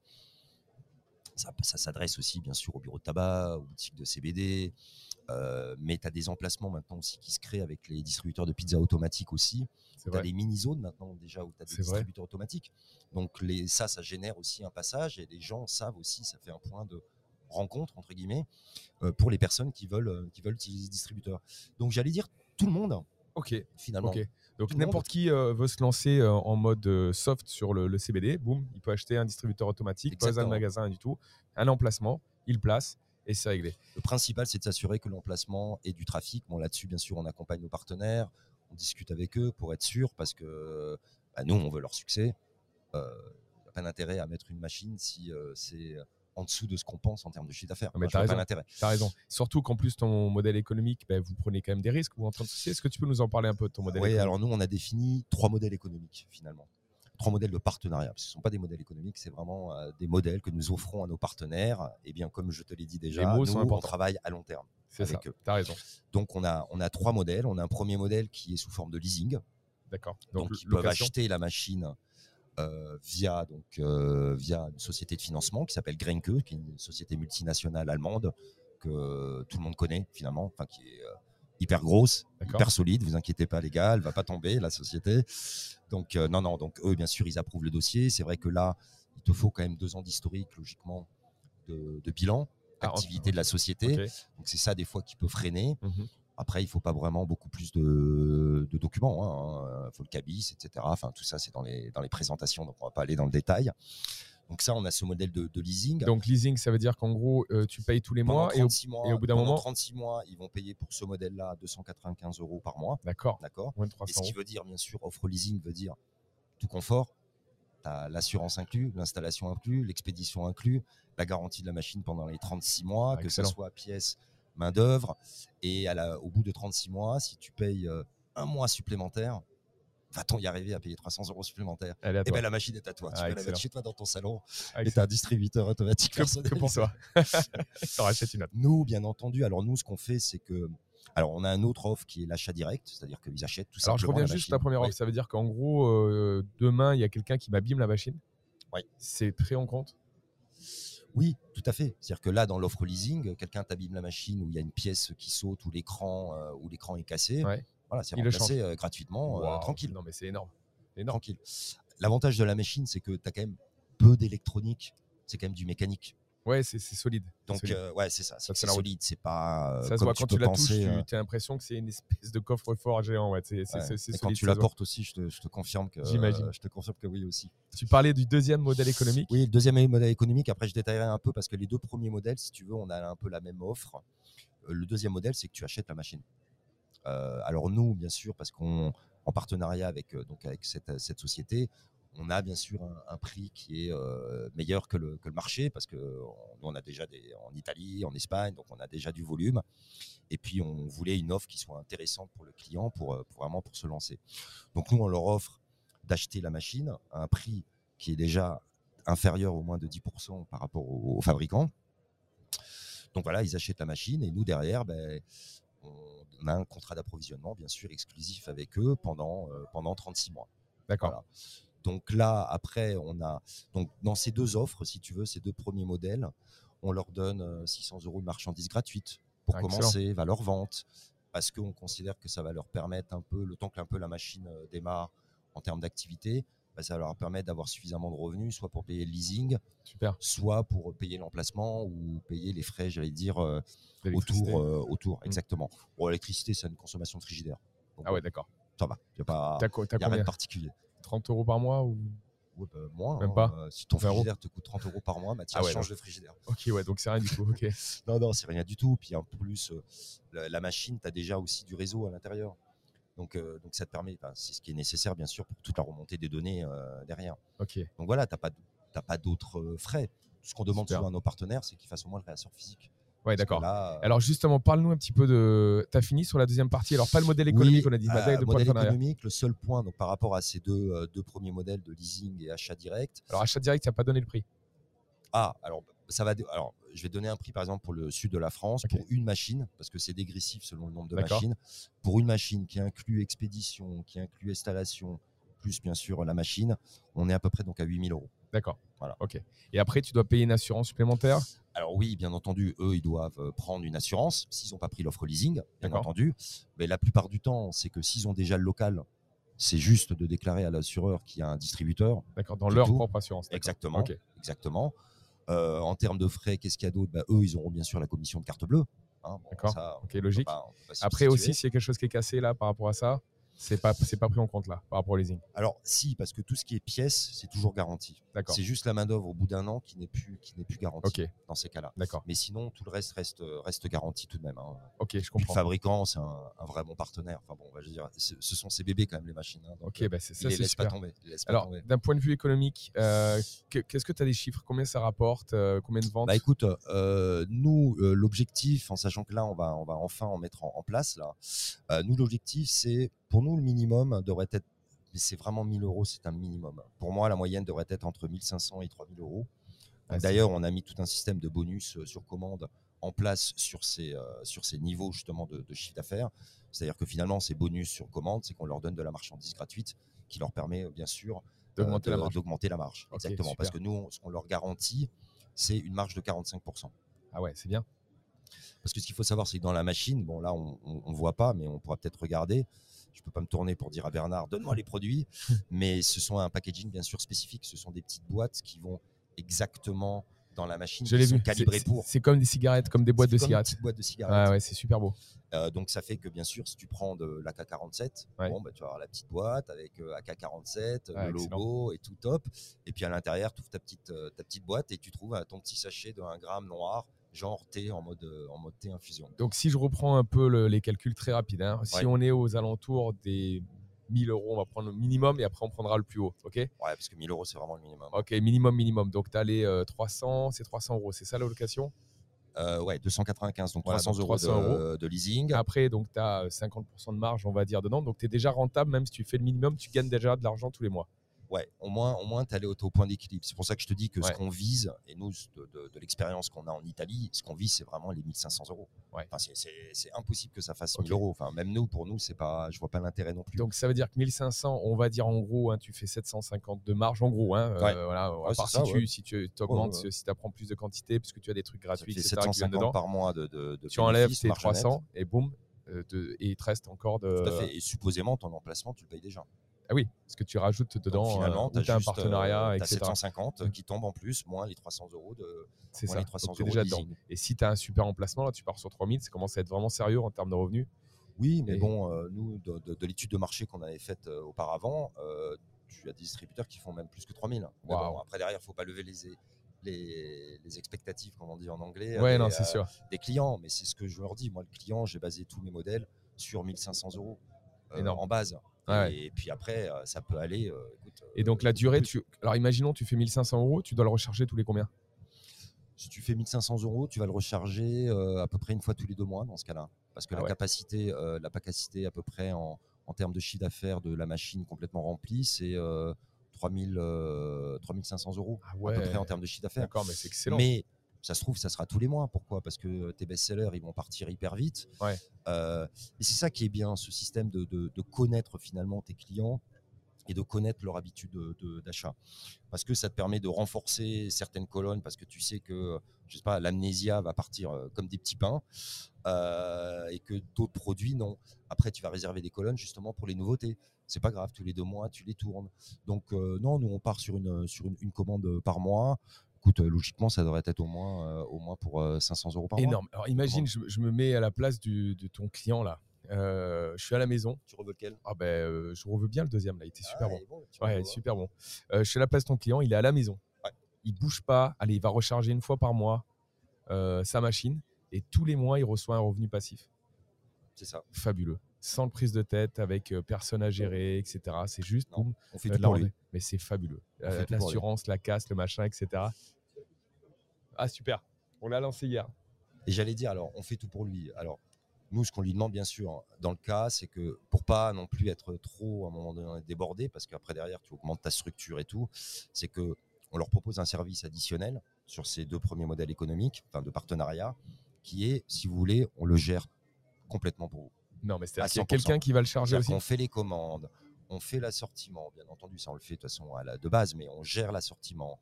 ça, ça s'adresse aussi, bien sûr, au bureau de tabac, aux boutiques de CBD. euh, mais tu as des emplacements maintenant aussi qui se créent avec les distributeurs de pizza automatiques aussi. Tu as les mini-zones maintenant déjà où tu as des vrai. distributeurs automatiques. Donc les, ça, ça génère aussi un passage et les gens savent aussi, ça fait un point de rencontre, entre guillemets, euh, pour les personnes qui veulent, euh, qui veulent utiliser ce distributeur. Donc j'allais dire tout le monde, Ok. finalement. Donc n'importe qui euh, veut se lancer euh, en mode euh, soft sur le, le CBD, boum, il peut acheter un distributeur automatique, pas besoin de Exactement. magasin rien du tout, un emplacement, il place et c'est réglé. Le principal, c'est de s'assurer que l'emplacement ait du trafic. Bon, là-dessus, bien sûr, on accompagne nos partenaires, on discute avec eux pour être sûr, parce que bah, nous, on veut leur succès. Il n'y a pas d'intérêt à mettre une machine si c'est en dessous de ce qu'on pense en termes de chiffre d'affaires. Ah, mais je t'as raison. T'as raison. Surtout qu'en plus ton modèle économique, ben, vous prenez quand même des risques, vous en train de Est-ce que tu peux nous en parler un peu de ton modèle Oui, alors nous, on a défini trois modèles économiques, finalement. Trois modèles de partenariat. Parce que ce ne sont pas des modèles économiques, c'est vraiment euh, des modèles que nous offrons à nos partenaires. Et bien, comme je te l'ai dit déjà, nous, on travaille à long terme. C'est ça. eux. T'as raison. Donc, on a, on a trois modèles. On a un premier modèle qui est sous forme de leasing. D'accord. Donc, Donc, ils peuvent acheter la machine euh, via, donc, euh, via une société de financement qui s'appelle Grenke, qui est une société multinationale allemande que tout le monde connaît finalement, enfin qui est euh, hyper grosse, hyper solide. Vous inquiétez pas les gars, elle va pas tomber la société. Donc non non, donc eux bien sûr ils approuvent le dossier. C'est vrai que là il te faut quand même deux ans d'historique logiquement de, de bilan, Ah, activité de la société. Donc c'est ça des fois qui peut freiner. Mhm. Après, il faut pas vraiment beaucoup plus de, de documents. Il faut le cabis, etc. Enfin, tout ça, c'est dans les, dans les présentations, donc on va pas aller dans le détail. Donc ça, on a ce modèle de, de leasing. Donc leasing, ça veut dire qu'en gros, euh, tu payes tous les mois et au, 36 mois, et au bout d'un moment- 36 mois, ils vont payer pour ce modèle-là 295 euros par mois. d'accord, D'accord Et 300 ce qui veut dire, bien sûr, offre leasing veut dire tout confort. L'assurance inclus, l'installation inclus, l'expédition inclus, la garantie de la machine pendant les 36 mois, que ce soit pièce, main-d'œuvre. Et à la- au bout de 36 mois, si tu payes euh, un mois supplémentaire, va-t-on y arriver à payer 300 euros supplémentaires? Elle toi. bien la machine est à toi. tu Ah, peux la mettre chez toi dans ton salon Ah, et tu un distributeur automatique que, que pour toi. [LAUGHS] Une autre. Nous, bien entendu, alors nous, ce qu'on fait, c'est que. Alors, on a un autre offre qui est l'achat direct, c'est-à-dire qu'ils achètent tout Alors je reviens la juste à la première offre. Ça veut dire qu'en gros, euh, demain, il y a quelqu'un qui m'abîme la machine? Oui. C'est pris en compte? Oui, tout à fait. C'est-à-dire que là, dans l'offre leasing, quelqu'un t'abîme la machine où il y a une pièce qui saute ou l'écran euh, l'écran est cassé. Ouais. Voilà, c'est remplacé euh, gratuitement, euh, tranquille, Non mais c'est énorme. Énorme. tranquille. L'avantage de la machine, c'est que tu as quand même peu d'électronique. C'est quand même du mécanique. Ouais, c'est solide. Donc, solide. euh, ouais, c'est ça. C'est solide. C'est pas. euh, ça se comme voit quand tu la touches, tu euh, as l'impression que c'est une espèce de coffre-fort géant. Ouais, c'est quand tu la portes aussi, je te, je te confirme que. J'imagine. je te confirme que oui aussi. Tu parlais du deuxième modèle économique. Oui, le deuxième modèle économique, après je détaillerai un peu parce que les deux premiers modèles, si tu veux, on a un peu la même offre. Le deuxième modèle, c'est que tu achètes la machine. Euh, alors nous, bien sûr, parce qu'on en partenariat avec, donc avec cette, cette société, on a bien sûr un, un prix qui est euh, meilleur que le, que le marché parce que on, nous, on a déjà des, en Italie, en Espagne, donc on a déjà du volume. Et puis on voulait une offre qui soit intéressante pour le client, pour, euh, pour vraiment pour se lancer. Donc nous, on leur offre d'acheter la machine à un prix qui est déjà inférieur au moins de 10% par rapport aux, aux fabricants. Donc voilà, ils achètent la machine et nous derrière, ben, on, on a un contrat d'approvisionnement bien sûr exclusif avec eux pendant, euh, pendant 36 mois. D'accord. Voilà. Donc là, après, on a donc dans ces deux offres, si tu veux, ces deux premiers modèles, on leur donne euh, 600 euros de marchandises gratuites pour Ah, commencer, valeur vente, parce qu'on considère que ça va leur permettre un peu, le temps que un peu la machine euh, démarre en termes d'activité, bah, ça va leur permettre d'avoir suffisamment de revenus, soit pour payer le leasing, Super. soit pour payer l'emplacement ou payer les frais, j'allais dire, euh, autour, euh, autour, Mm. exactement. Pour l'électricité, c'est une consommation de frigidaire. Donc, Ah ouais, d'accord. ça va. Il n'y a, pas, y a rien de particulier. 30 euros par mois ou Ouais, bah, moins. Même hein, pas euh, si ton 20 euros. frigidaire te coûte 30 euros par mois, tiens, Ah ouais, change de frigidaire. Ok, ouais, donc c'est rien du tout. Ok. [LAUGHS] Non, non, c'est rien du tout. Puis en plus, euh, la, la machine, tu as déjà aussi du réseau à l'intérieur. Donc, euh, donc ça te permet, c'est ce qui est nécessaire, bien sûr, pour toute la remontée des données euh, derrière. Ok. Donc voilà, tu n'as pas, t'as pas d'autres frais. Ce qu'on demande Super. souvent à nos partenaires, c'est qu'ils fassent au moins le réassort physique. Ouais, d'accord. là, euh, Alors justement, parle-nous un petit peu de. T'as fini sur la deuxième partie. Alors pas le modèle économique, Oui, on a dit, euh, modèle de modèle économique, le seul point donc, par rapport à ces deux, euh, deux premiers modèles de leasing et achat direct, Alors achat direct, tu n'as pas donné le prix. Ah, alors ça va. Alors, je vais donner un prix par exemple pour le sud de la France pour une machine parce que c'est dégressif selon le nombre de machines. Pour une machine qui inclut expédition, qui inclut installation, plus bien sûr la machine, on est à peu près donc à 8000 euros. D'accord. Voilà. Ok. Et après, tu dois payer une assurance supplémentaire? Alors oui, bien entendu, eux, ils doivent euh, prendre une assurance s'ils n'ont pas pris l'offre leasing, bien entendu. Mais la plupart du temps, c'est que s'ils ont déjà le local, c'est juste de déclarer à l'assureur qu'il y a un distributeur. D'accord. Dans leur tout. propre assurance. Exactement. Exactement. Euh, en termes de frais, qu'est-ce qu'il y a d'autre? Bah, Eux, ils auront bien sûr la commission de carte bleue. hein. Bon, D'accord. Ok, logique. pas- Après aussi, s'il y a quelque chose qui est cassé là par rapport à ça, c'est pas c'est pas pris en compte là par rapport au leasing. Alors, si, parce que tout ce qui est pièces, c'est toujours garanti. D'accord. C'est juste la main-d'œuvre au bout d'un an qui n'est plus, qui n'est plus garantie dans ces cas-là. D'accord. Mais sinon, tout le reste reste, reste garanti tout de même. hein. Ok, je Puis le comprends. fabricant, c'est un, un vrai bon partenaire. Enfin bon, on va dire, ce sont ses bébés quand même, les machines. hein. Donc, Ok, euh, bah c'est il ça, les laisse pas super. tomber. Alors, d'un point de vue économique, euh, que- qu'est-ce que tu as des chiffres? Combien ça rapporte euh, Combien de ventes? Bah écoute, euh, nous, euh, l'objectif, en sachant que là, on va, on va enfin en mettre en, en place, là, euh, nous, l'objectif, c'est, pour nous, le minimum devrait être, mais c'est vraiment 1000 euros, c'est un minimum. Pour moi, la moyenne devrait être entre 1500 et 3000 euros. Ah, D'ailleurs, on a mis tout un système de bonus euh, sur commande en place sur ces, euh, sur ces niveaux justement de, de chiffre d'affaires. C'est-à-dire que finalement, ces bonus sur commande, c'est qu'on leur donne de la marchandise gratuite qui leur permet, euh, bien sûr, euh, D'augmenter la marge. la Exactement. Parce que nous, ce qu'on leur garantit, c'est une marge de 45%. Ah ouais, c'est bien. Parce que ce qu'il faut savoir, c'est que dans la machine, bon là, on ne voit pas, mais on pourra peut-être regarder. Je peux pas me tourner pour dire à Bernard, donne-moi les produits. [LAUGHS] mais ce sont un packaging bien sûr spécifique. Ce sont des petites boîtes qui vont exactement dans la machine Je qui sont vu. calibrées pour. C'est comme des cigarettes, comme des boîtes de comme cigarettes. petite boîte de cigarettes. Ouais, ouais, c'est super beau. Euh, donc ça fait que bien sûr, si tu prends de l'AK47, Ouais. bon, bah, tu vas avoir la petite boîte avec euh, AK47, Ouais, le logo et tout top. Et puis à l'intérieur, tu ouvres ta petite, euh, ta petite boîte et tu trouves euh, ton petit sachet de 1 gramme noir, genre thé en mode, euh, en mode thé infusion. Donc, si je reprends un peu le- les calculs très rapides, hein, si Ouais. on est aux alentours des 1000 euros, on va prendre le minimum et après on prendra le plus haut. Ok? Ouais, parce que 1000 euros, c'est vraiment le minimum. Ok, minimum, minimum. Donc, tu as les euh, 300, c'est 300 euros. C'est ça la location Euh, ouais, 295, donc Voilà, 300, donc euros, 300 de, euros. de leasing. Après, donc, tu as 50% de marge, on va dire, dedans. Donc, tu es déjà rentable, même si tu fais le minimum, tu gagnes déjà de l'argent tous les mois. Ouais, au moins, au moins tu allé au, point d'équilibre. C'est pour ça que je te dis que Ouais. ce qu'on vise, et nous, de, de- de l'expérience qu'on a en Italie, ce qu'on vise, c'est vraiment les 1500 euros. Ouais. Enfin, c'est- impossible que ça fasse Ok. 1000 euros. Enfin, même nous, pour nous, c'est pas, je vois pas l'intérêt non plus. Donc, ça veut dire que 1500, on va dire en gros, hein, tu fais 750 de marge, en gros. Hein, euh, voilà, à part ça, si, tu, si tu augmentes, si tu apprends plus de quantité, puisque tu as des trucs gratuits, etc. qui viennent 750 dedans. par mois de, de, de tu enlèves tes marge nette. 300 et boum, euh, de- et il te reste encore de. Tout à fait. Et supposément, ton emplacement, tu le payes déjà. Ah oui, parce que tu rajoutes dedans, Donc, finalement, euh, tu ou as, un partenariat, as etc. 750 Mm. qui tombent en plus, moins les 300 euros de, C'est ça. les 300 Donc, t'es euros déjà de dedans. Et si tu as un super emplacement, là, tu pars sur 3000, ça commence à être vraiment sérieux en termes de revenus. Oui, mais Et- bon, euh, nous, de, de- de l'étude de marché qu'on avait faite euh, auparavant, euh, tu as des distributeurs qui font même plus que 3000. Mais Waouh. bon, après, derrière, il ne faut pas lever les, les, les expectatives, comme on dit en anglais, Ouais, des, non, c'est euh, sûr. des clients. Mais c'est ce que je leur dis. Moi, le client, j'ai basé tous mes modèles sur 1500 euros euh, en base. Ouais, et, puis après, euh, ça peut aller. euh, écoute, Et donc, la euh, durée, plus. tu... alors imaginons, tu fais 1500 euros, tu dois le recharger tous les combien? Si tu fais 1500 euros, tu vas le recharger euh, à peu près une fois tous les deux mois dans ce cas-là. Parce que Ah la, ouais. capacité, euh, la capacité à peu près en, en termes de chiffre d'affaires de la machine complètement remplie, c'est euh, 3000, euh, 3500 euros Ah à ouais. peu près en termes de chiffre d'affaires. D'accord, mais c'est excellent. Mais ça se trouve, ça sera tous les mois. Pourquoi? Parce que tes best-sellers, ils vont partir hyper vite. Ouais. Euh, et c'est ça qui est bien, ce système de, de- de connaître finalement tes clients et de connaître leur habitude de- de- d'achat. Parce que ça te permet de renforcer certaines colonnes, parce que tu sais que, je sais pas, l'amnésia va partir euh, comme des petits pains, euh, et que d'autres produits, non. Après, tu vas réserver des colonnes justement pour les nouveautés. C'est pas grave, tous les deux mois, tu les tournes. Donc, euh, non, nous, on part sur une, sur une, une commande par mois. Euh, logiquement, ça devrait être au moins, euh, au moins pour euh, 500 euros par mois. Énorme. Alors imagine, je, je me mets à la place du- de ton client là. Euh, je suis à la maison. Tu revoles lequel? Ah ben, euh, je reveux bien le deuxième là, il était super Ah, bon. est bon, Ouais, super bon. Euh, je suis à la place de ton client, il est à la maison. Ouais. Il bouge pas. Allez, il va recharger une fois par mois euh, sa machine et tous les mois, il reçoit un revenu passif. C'est ça. Fabuleux. Sans prise de tête, avec euh, personne à gérer, etc. C'est juste, Non, boum, On fait euh, tout pour lui. Mais c'est fabuleux. Euh. L'assurance, la casse, le machin, etc. Ah, super. On l'a lancé hier. Et j'allais dire, alors, on fait tout pour lui. Alors, nous, ce qu'on lui demande, bien sûr, hein, dans le cas, c'est que pour pas non plus être trop, à un moment donné, débordé, parce qu'après, derrière, tu augmentes ta structure et tout, c'est que on leur propose un service additionnel sur ces deux premiers modèles économiques, enfin, de partenariat, qui est, si vous voulez, on le gère complètement pour vous. Non, mais c'est-à-dire qu'il y a 100%. quelqu'un qui va le charger aussi. qu'on fait les commandes, on fait l'assortiment, bien entendu, ça on le fait de toute façon à la, de base, mais on gère l'assortiment,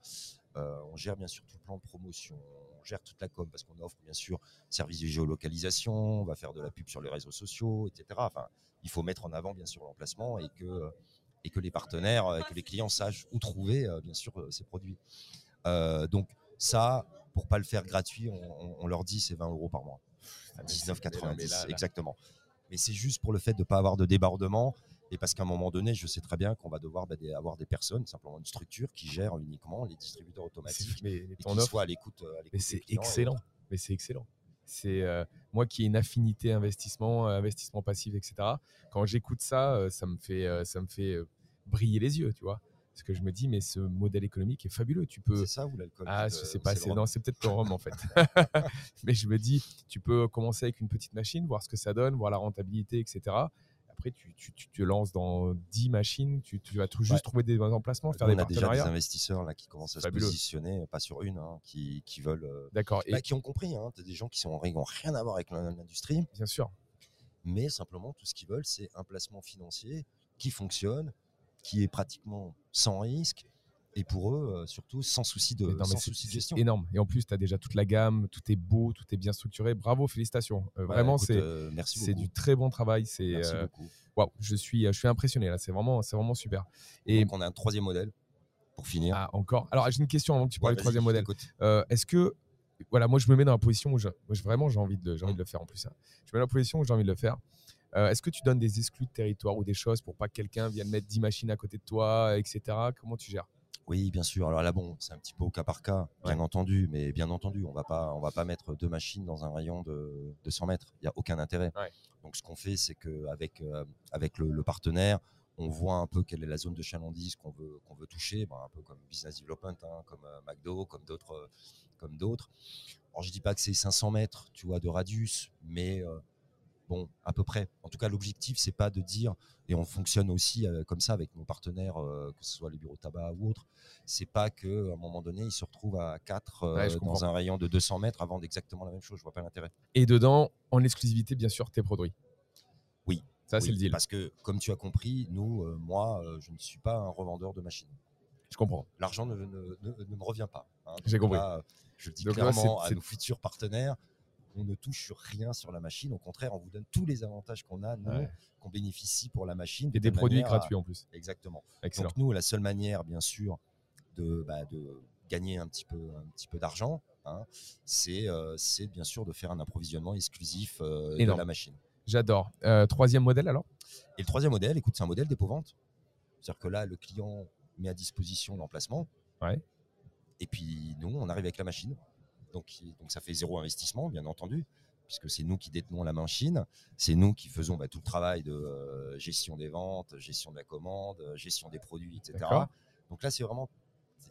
on gère bien sûr tout le plan de promotion, on gère toute la com parce qu'on offre bien sûr service de géolocalisation, on va faire de la pub sur les réseaux sociaux, etc. Enfin, il faut mettre en avant bien sûr l'emplacement et que, et que les partenaires, euh, que les clients sachent où trouver euh, bien sûr euh, ces produits. Euh, donc ça, pour pas le faire gratuit, on, on- leur dit c'est 20 euros par mois. Ah, mais c'est- mais là, mais 19,90 là, là. exactement. Mais c'est juste pour le fait de ne pas avoir de débordement et parce qu'à un moment donné, je sais très bien qu'on va devoir bah, des- avoir des personnes, simplement une structure qui gère uniquement les distributeurs automatiques Mais, et ton qui offre, soient à l'écoute. euh, mais c'est excellent. Mais c'est excellent. C'est euh, moi qui ai une affinité investissement, euh, investissement passif, etc. Quand j'écoute ça, ça me fait, ça me fait briller les yeux, tu vois. Parce que je me dis, mais ce modèle économique est fabuleux. Tu peux, C'est ça ou l'alcool Ah, pas, c'est rhum non, c'est peut-être le rhum en fait. [LAUGHS] [LAUGHS] Mais je me dis, tu peux commencer avec une petite machine, voir ce que ça donne, voir la rentabilité, etc. Après, tu, tu, tu te lances dans 10 machines, tu, tu vas tout juste Ouais. trouver des emplacements, faire des on a déjà des investisseurs là qui commencent à se positionner, pas sur une, hein, qui, qui veulent, euh, D'accord. Et bah, qui ont compris. Hein, T'as des gens qui n'ont rien à voir avec l'industrie, bien sûr, mais simplement tout ce qu'ils veulent, c'est un placement financier qui fonctionne, qui est pratiquement sans risque, et pour eux, euh, surtout sans souci de, non, sans souci de gestion. énorme. Et en plus, tu as déjà toute la gamme, tout est beau, tout est bien structuré. Bravo, félicitations. Euh, vraiment, c'est euh, c'est du très bon travail. C'est euh, beaucoup. waouh, je suis je suis impressionné là. C'est vraiment c'est vraiment super. Et Donc on a un troisième modèle pour finir. Ah, encore. Alors, j'ai une question avant que tu parles Ouais, du troisième modèle. Euh, Est-ce que, voilà, moi je me mets dans la position où je, moi, vraiment j'ai envie, de, j'ai envie de le faire en plus. hein. Je me mets dans la position où j'ai envie de le faire. Euh, Est-ce que tu donnes des exclus de territoire ou des choses pour pas que quelqu'un vienne mettre 10 machines à côté de toi, etc. Comment tu gères? Oui, bien sûr. Alors là, bon, c'est un petit peu au cas par cas, bien entendu, mais bien entendu, on va pas, on va pas mettre deux machines dans un rayon de, de 100 mètres. Il n'y a aucun intérêt. Ouais. Donc, ce qu'on fait, c'est qu'avec avec, avec le, le partenaire, on voit un peu quelle est la zone de chalandise qu'on veut, qu'on veut toucher, un peu comme business development, hein, comme euh, McDo, comme d'autres, euh, comme d'autres. Alors, je dis pas que c'est 500 mètres, tu vois, de radius, mais euh, bon, à peu près. En tout cas, l'objectif, c'est pas de dire, et on fonctionne aussi euh, comme ça avec nos partenaires, euh, que ce soit les bureaux de tabac ou autres, c'est pas que à un moment donné, ils se retrouvent à 4 Ouais, je comprends. dans un rayon de 200 mètres avant d'exactement la même chose. Je vois pas l'intérêt. Et dedans, en exclusivité, bien sûr, tes produits. Oui. Ça, c'est le deal. Parce que, comme tu as compris, nous, euh, moi, euh, je ne suis pas un revendeur de machines. Je comprends. L'argent ne, ne- ne- ne me revient pas. hein. J'ai compris. là, je le dis Donc clairement à c'est- nos futurs partenaires. On ne touche sur rien sur la machine. Au contraire, on vous donne tous les avantages qu'on a, Ouais. qu'on bénéficie pour la machine. de Et des produits à- gratuits en plus. Exactement. Excellent. Donc nous, la seule manière, bien sûr, de, bah, de gagner un petit peu, un petit peu d'argent, hein, c'est euh, c'est bien sûr de faire un approvisionnement exclusif euh, de la machine. J'adore. Euh, troisième modèle alors? Et le troisième modèle, écoute, c'est un modèle dépôt-vente. C'est-à-dire que là, le client met à disposition l'emplacement. Ouais. Et puis nous, on arrive avec la machine. Donc, ça fait zéro investissement, bien entendu, puisque c'est nous qui détenons la machine. C'est nous qui faisons bah, tout le travail de euh, gestion des ventes, gestion de la commande, euh, gestion des produits, etc. Donc là, c'est vraiment.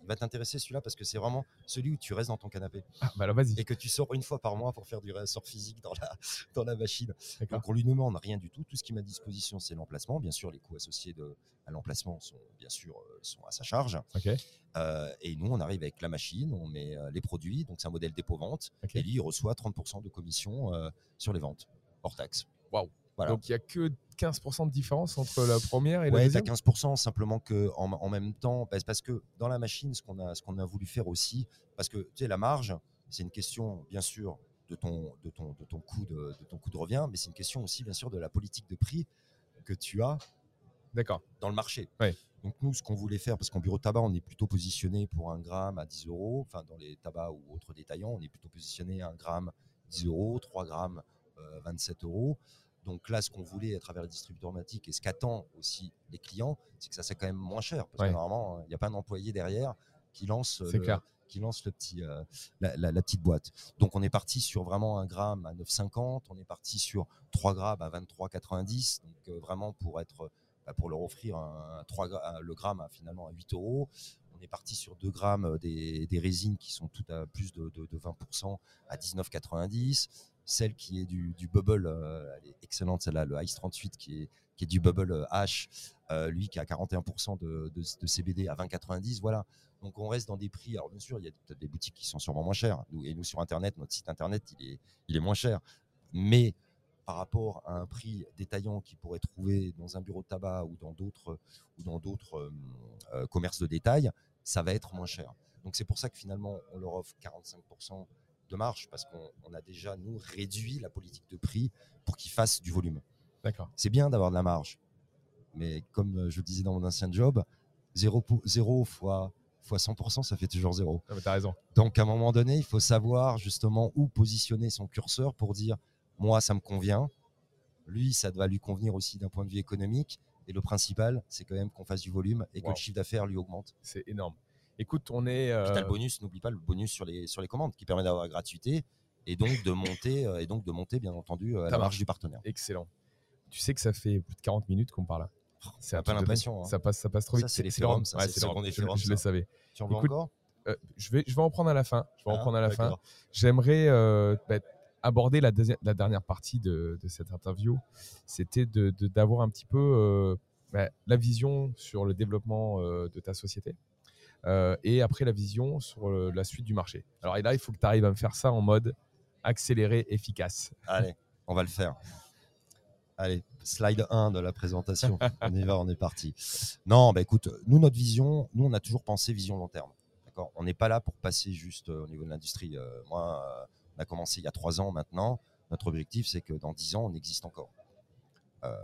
Il va t'intéresser celui-là parce que c'est vraiment celui où tu restes dans ton canapé Ah, bah alors vas-y. et que tu sors une fois par mois pour faire du réassort physique dans la, [LAUGHS] dans la machine. Donc on lui demande rien du tout. Tout ce qui met à disposition, c'est l'emplacement. Bien sûr, les coûts associés de, à l'emplacement sont bien sûr euh, sont à sa charge. Euh, et nous, on arrive avec la machine, on met euh, les produits. Donc c'est un modèle dépôt-vente. Et lui, il reçoit 30% de commission euh, sur les ventes hors taxe. Waouh. Voilà. Donc il n'y a que 15% de différence entre la première et la Ouais, t'as deuxième 15%, simplement que en, en même temps, parce que dans la machine, ce qu'on a, ce qu'on a voulu faire aussi, parce que tu sais, la marge, c'est une question, bien sûr, de ton, de ton, de ton coût de, de ton coût de revient, mais c'est une question aussi, bien sûr, de la politique de prix que tu as D'accord. dans le marché. Ouais. Donc nous, ce qu'on voulait faire, parce qu'en bureau de tabac, on est plutôt positionné pour un gramme à 10 euros, enfin dans les tabacs ou autres détaillants, on est plutôt positionné à un gramme 10 euros, 3 grammes euh, 27 euros. Donc là, ce qu'on voulait à travers les distributeurs automatiques et ce qu'attendent aussi les clients, c'est que ça c'est quand même moins cher, parce Ouais. que normalement, il n'y a pas un employé derrière qui lance euh, le- clair. qui lance le petit, euh, la, la- la petite boîte. Donc on est parti sur vraiment un gramme à 9,50, on est parti sur 3 grammes à 23,90, donc euh, vraiment pour être bah, pour leur offrir un, un 3 gra- un- le gramme à, finalement à 8 euros. On est parti sur 2 grammes des, des résines qui sont toutes à plus de, de- de 20% à 19,90. Celle qui est du, bubble, euh, elle est excellente celle-là, le Ice 38 qui est, qui est du bubble euh, H, euh, lui qui a 41% de, de, de CBD à 20,90. Voilà. Donc on reste dans des prix. Alors bien sûr, il y a peut-être des boutiques qui sont sûrement moins chères. Nous, et nous sur Internet, notre site Internet, il est, il est moins cher. Mais par rapport à un prix détaillant qui pourrait trouver dans un bureau de tabac ou dans d'autres commerces de détail, ça va être moins cher. Donc c'est pour ça que finalement on leur offre 45% de marge parce qu'on on a déjà nous réduit la politique de prix pour qu'ils fassent du volume. D'accord. C'est bien d'avoir de la marge, mais comme euh, je le disais dans mon ancien job, 0, 0 fois, fois 100%, ça fait toujours 0. Ah, raison. Donc à un moment donné, il faut savoir justement où positionner son curseur pour dire moi ça me convient, lui ça va lui convenir aussi d'un point de vue économique. Et le principal, c'est quand même qu'on fasse du volume et que le chiffre d'affaires lui augmente. C'est énorme. Écoute, on est. euh, Puis le bonus, n'oublie pas le bonus sur les, sur les commandes qui permet d'avoir la gratuité et donc de monter, euh, et donc de monter bien entendu euh, Ça la marge du partenaire. Excellent. Tu sais que ça fait plus de 40 minutes qu'on parle. C'est T'as un pas de l'impression, hein. Ça passe, ça passe trop Ça, vite. c'est les le forums, ça, Ouais, c'est c'est le Je, je le ça. savais. Tu en veux Écoute, encore? Euh, je, vais, je vais en prendre à la fin. Je vais en Ah, prendre à la fin. J'aimerais euh, bah, aborder la, dernière partie de, de cette interview. C'était d'avoir de, d'avoir un petit peu euh, bah, la vision sur le développement de ta société. Euh, et après la vision sur euh, la suite du marché. Alors et là, il faut que tu arrives à me faire ça en mode accéléré, efficace. Allez, on va le faire. Allez, slide 1 de la présentation. [LAUGHS] on y va, on est parti. Non, bah écoute, nous, notre vision, nous, on a toujours pensé vision long terme. D'accord? On n'est pas là pour passer juste euh, au niveau de l'industrie. Euh, moi, euh, on a commencé il y a trois ans maintenant. Notre objectif, c'est que dans dix ans, on existe encore. Euh,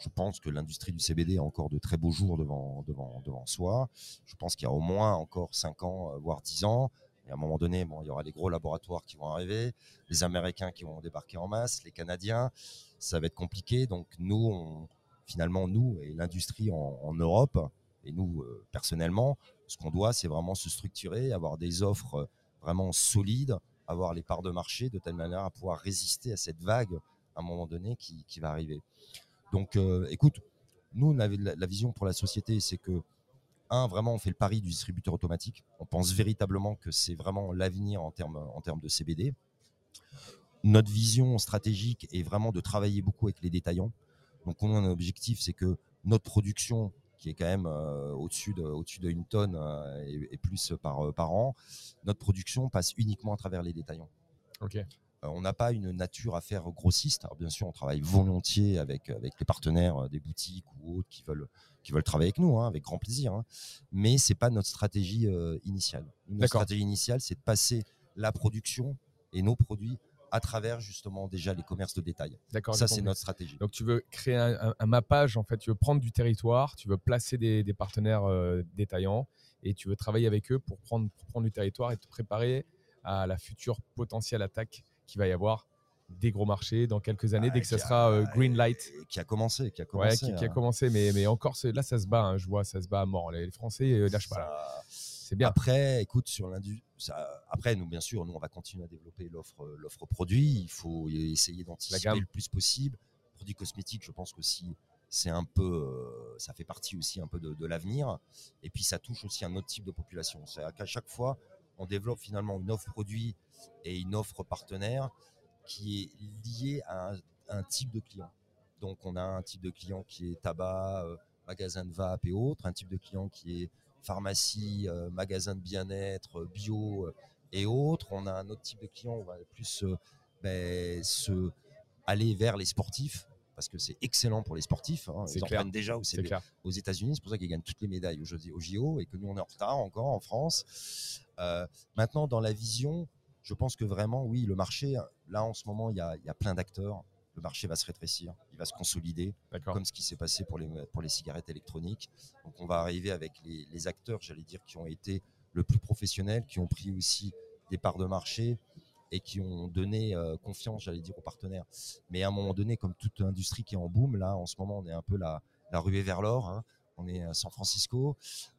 je pense que l'industrie du CBD a encore de très beaux jours devant, devant, devant soi. Je pense qu'il y a au moins encore 5 ans, euh, voire 10 ans. Et à un moment donné, il y aura les gros laboratoires qui vont arriver, les Américains qui vont débarquer en masse, les Canadiens. Ça va être compliqué. Donc nous, finalement, nous et l'industrie en, Europe, et nous euh, personnellement, ce qu'on doit, c'est vraiment se structurer, avoir des offres euh, vraiment solides, avoir les parts de marché de telle manière à pouvoir résister à cette vague à un moment donné qui va arriver. Donc, euh, écoute, nous, la, vision pour la société, c'est que, un, vraiment, on fait le pari du distributeur automatique. On pense véritablement que c'est vraiment l'avenir en termes, en de CBD. Notre vision stratégique est vraiment de travailler beaucoup avec les détaillants. Donc, on a un objectif, c'est que notre production, qui est quand même euh, au-dessus de, au d'une tonne euh, et, et, plus par, par an, notre production passe uniquement à travers les détaillants. Ok. Euh, on n'a pas une nature à faire grossiste. Alors bien sûr, on travaille volontiers avec avec les partenaires euh, des boutiques ou autres qui veulent qui veulent travailler avec nous, hein, avec grand plaisir. Hein. Mais c'est pas notre stratégie euh, initiale. Notre stratégie initiale, c'est de passer la production et nos produits à travers justement déjà les commerces de détail. D'accord. Ça, c'est notre stratégie. Donc, tu veux créer un, un, un, mappage, en fait, tu veux prendre du territoire, tu veux placer des, des partenaires euh, détaillants et tu veux travailler avec eux pour prendre, pour prendre du territoire et te préparer à la future potentielle attaque qu'il va y avoir des gros marchés dans quelques années, ah, dès que ça sera euh, green light. Qui a commencé, qui a commencé. Ouais, qui, qui a commencé, mais, mais encore, là, ça se bat, hein, je vois, ça se bat à mort. Les, Français euh, lâchent ça... pas là. C'est bien. Après, écoute, sur l'industrie, après, nous, bien sûr, nous, on va continuer à développer l'offre, l'offre produit. Il faut essayer d'anticiper le plus possible. Produits cosmétiques, je pense que si c'est un peu, euh, ça fait partie aussi un peu de, de l'avenir. Et puis, ça touche aussi un autre type de population. C'est qu'à chaque fois, on développe finalement une offre produit et une offre partenaire qui est liée à un, type de client. Donc, on a un type de client qui est tabac, euh, magasin de vape et autres, un type de client qui est pharmacie, euh, magasin de bien-être, bio euh, et autres. On a un autre type de client, on va plus ben, se aller vers les sportifs parce que c'est excellent pour les sportifs. Hein. Ils en prennent déjà au aux États-Unis, c'est pour ça qu'ils gagnent toutes les médailles au, au JO et que nous on est en retard encore en France. Euh, maintenant, dans la vision, je pense que vraiment, oui, le marché, là en ce moment, il y a, il y a plein d'acteurs le marché va se rétrécir, il va se consolider, comme ce qui s'est passé pour les, pour les cigarettes électroniques. Donc on va arriver avec les, les acteurs, j'allais dire, qui ont été le plus professionnels, qui ont pris aussi des parts de marché et qui ont donné euh, confiance, j'allais dire, aux partenaires. Mais à un moment donné, comme toute industrie qui est en boom, là, en ce moment, on est un peu la, la ruée vers l'or. Hein. On est à San Francisco.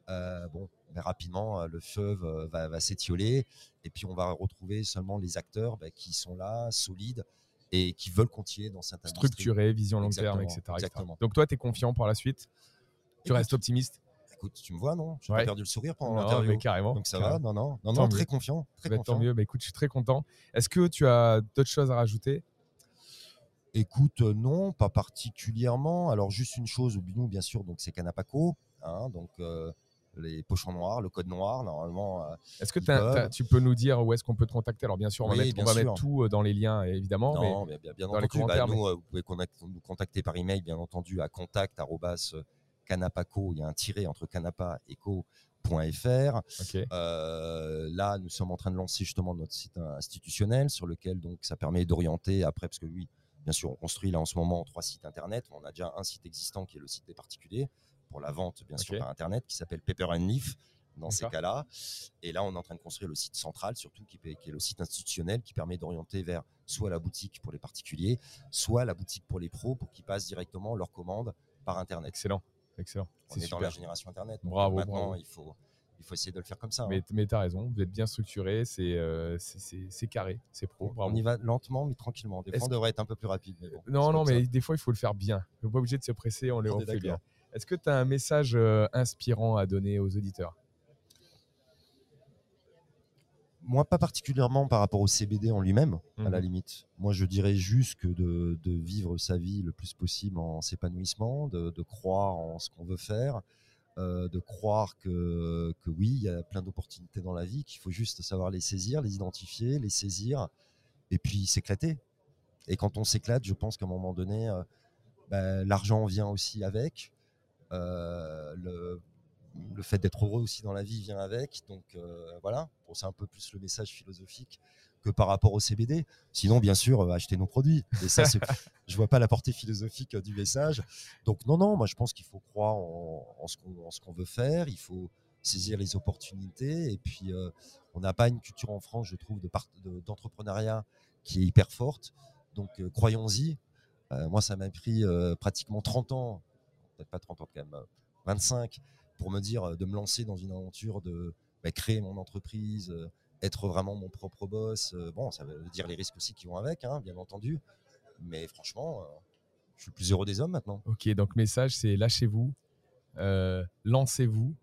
Euh, bon, mais rapidement, le feu va, va s'étioler. Et puis, on va retrouver seulement les acteurs bah, qui sont là, solides, et qui veulent continuer dans cette industrie. Structuré, vision long terme, etc. etc. exactement. Donc toi, tu es confiant pour la suite? Tu restes optimiste? Écoute, tu me vois, non? J'ai Ouais. pas perdu le sourire pendant l'interview. mais carrément. Donc ça carrément. va Non, non, non, non très confiant. Très Bah, confiant. tant mieux, bah, écoute, je suis très content. Est-ce que tu as d'autres choses à rajouter? Écoute, euh, non, pas particulièrement. Alors juste une chose, nous, bien sûr, donc c'est Canapaco, hein, donc euh, les pochons noirs, le code noir, normalement. euh, Est-ce que tu peux nous dire où est-ce qu'on peut te contacter? Alors bien sûr, on va, mettre, bien on va sûr. mettre tout euh, dans les liens, évidemment. non, mais bien, bien dans les. Bah, nous, vous pouvez nous contacter par email, bien entendu, à contact arrobas, canapaco. Il y a un tiret entre canapa et co.fr. Ok. Euh, là, nous sommes en train de lancer justement notre site institutionnel sur lequel donc ça permet d'orienter après, parce que oui, bien sûr, on construit là en ce moment trois sites internet. On a déjà un site existant qui est le site des particuliers pour la vente, bien sûr, par internet, qui s'appelle Paper and Leaf. Dans ces cas-là, et là, on est en train de construire le site central, surtout qui, qui est le site institutionnel, qui permet d'orienter vers soit la boutique pour les particuliers, soit la boutique pour les pros, pour qu'ils passent directement leurs commandes par internet. Excellent. Excellent. On C'est est dans la génération internet. donc Bravo, Maintenant, bravo. il faut, il faut essayer de le faire comme ça. hein. Mais, mais tu as raison, vous êtes bien structuré, c'est euh, carré, c'est pro. On- Bravo. Y va lentement, mais tranquillement. Des fois, on devrait être un peu plus rapide. Bon, Non, non, mais ça. des fois, il faut le faire bien. On n'est pas obligé de se presser, on, le, On est fait bien. Est-ce que tu as un message euh, inspirant à donner aux auditeurs? Moi, pas particulièrement par rapport au CBD en lui-même, à la Mhm. limite. Moi, je dirais juste que de, de vivre sa vie le plus possible en s'épanouissement, de, de croire en ce qu'on veut faire, euh, de croire que, que oui, il y a plein d'opportunités dans la vie, qu'il faut juste savoir les saisir, les identifier, les saisir, et puis s'éclater. Et quand on s'éclate, je pense qu'à un moment donné, euh, ben, l'argent vient aussi avec. Euh, le, le fait d'être heureux aussi dans la vie vient avec. Donc euh, voilà, bon, c'est un peu plus le message philosophique que par rapport au CBD. Sinon, bien sûr, euh, acheter nos produits. Et ça, [LAUGHS] je vois pas la portée philosophique euh, du message. Donc non, non, moi je pense qu'il faut croire en, en ce qu'on veut faire. Il faut saisir les opportunités. Et puis, euh, on n'a pas une culture en France, je trouve, de part- de- d'entrepreneuriat qui est hyper forte. Donc croyons-y. Moi, ça m'a pris pratiquement 30 ans, peut-être pas 30 ans quand même, euh, 25, pour me dire euh, de me lancer dans une aventure de bah, créer mon entreprise, euh, être vraiment mon propre boss. Euh, bon, ça veut dire les risques aussi qui vont avec, hein, bien entendu. Mais franchement, je suis le plus heureux des hommes maintenant. Ok, donc message, c'est lâchez-vous, euh, lancez-vous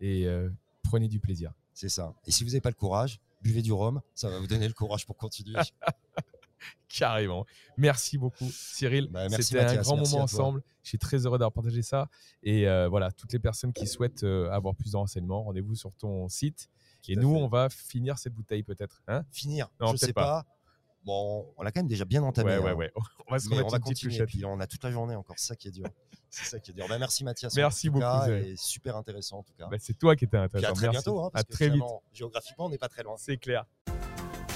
et euh, prenez du plaisir. C'est ça. Et si vous n'avez pas le courage, buvez du rhum, ça va vous donner le courage pour continuer. [LAUGHS] [LAUGHS] Carrément. Merci beaucoup, Cyril. Bah, C'était un grand moment ensemble. Je suis très heureux d'avoir partagé ça. Et euh, voilà, toutes les personnes qui souhaitent euh, avoir plus de renseignements, rendez-vous sur ton site. Et Tout nous, fait. on va finir cette bouteille peut-être. Hein? Finir, Non, je sais pas. pas. Bon, on l'a quand même déjà bien entamé. ouais, ouais, hein. ouais. [LAUGHS] On va se Mais remettre on va continuer. Puis on a toute la journée encore. C'est ça qui est dur. [LAUGHS] C'est ça qui est dur. Bah, merci Mathias. Merci beaucoup, cas, et super intéressant en tout cas. Bah, c'est toi qui étais Puis intéressant. à très Merci. bientôt. hein, parce à que très vite. Géographiquement, on n'est pas très loin. C'est clair.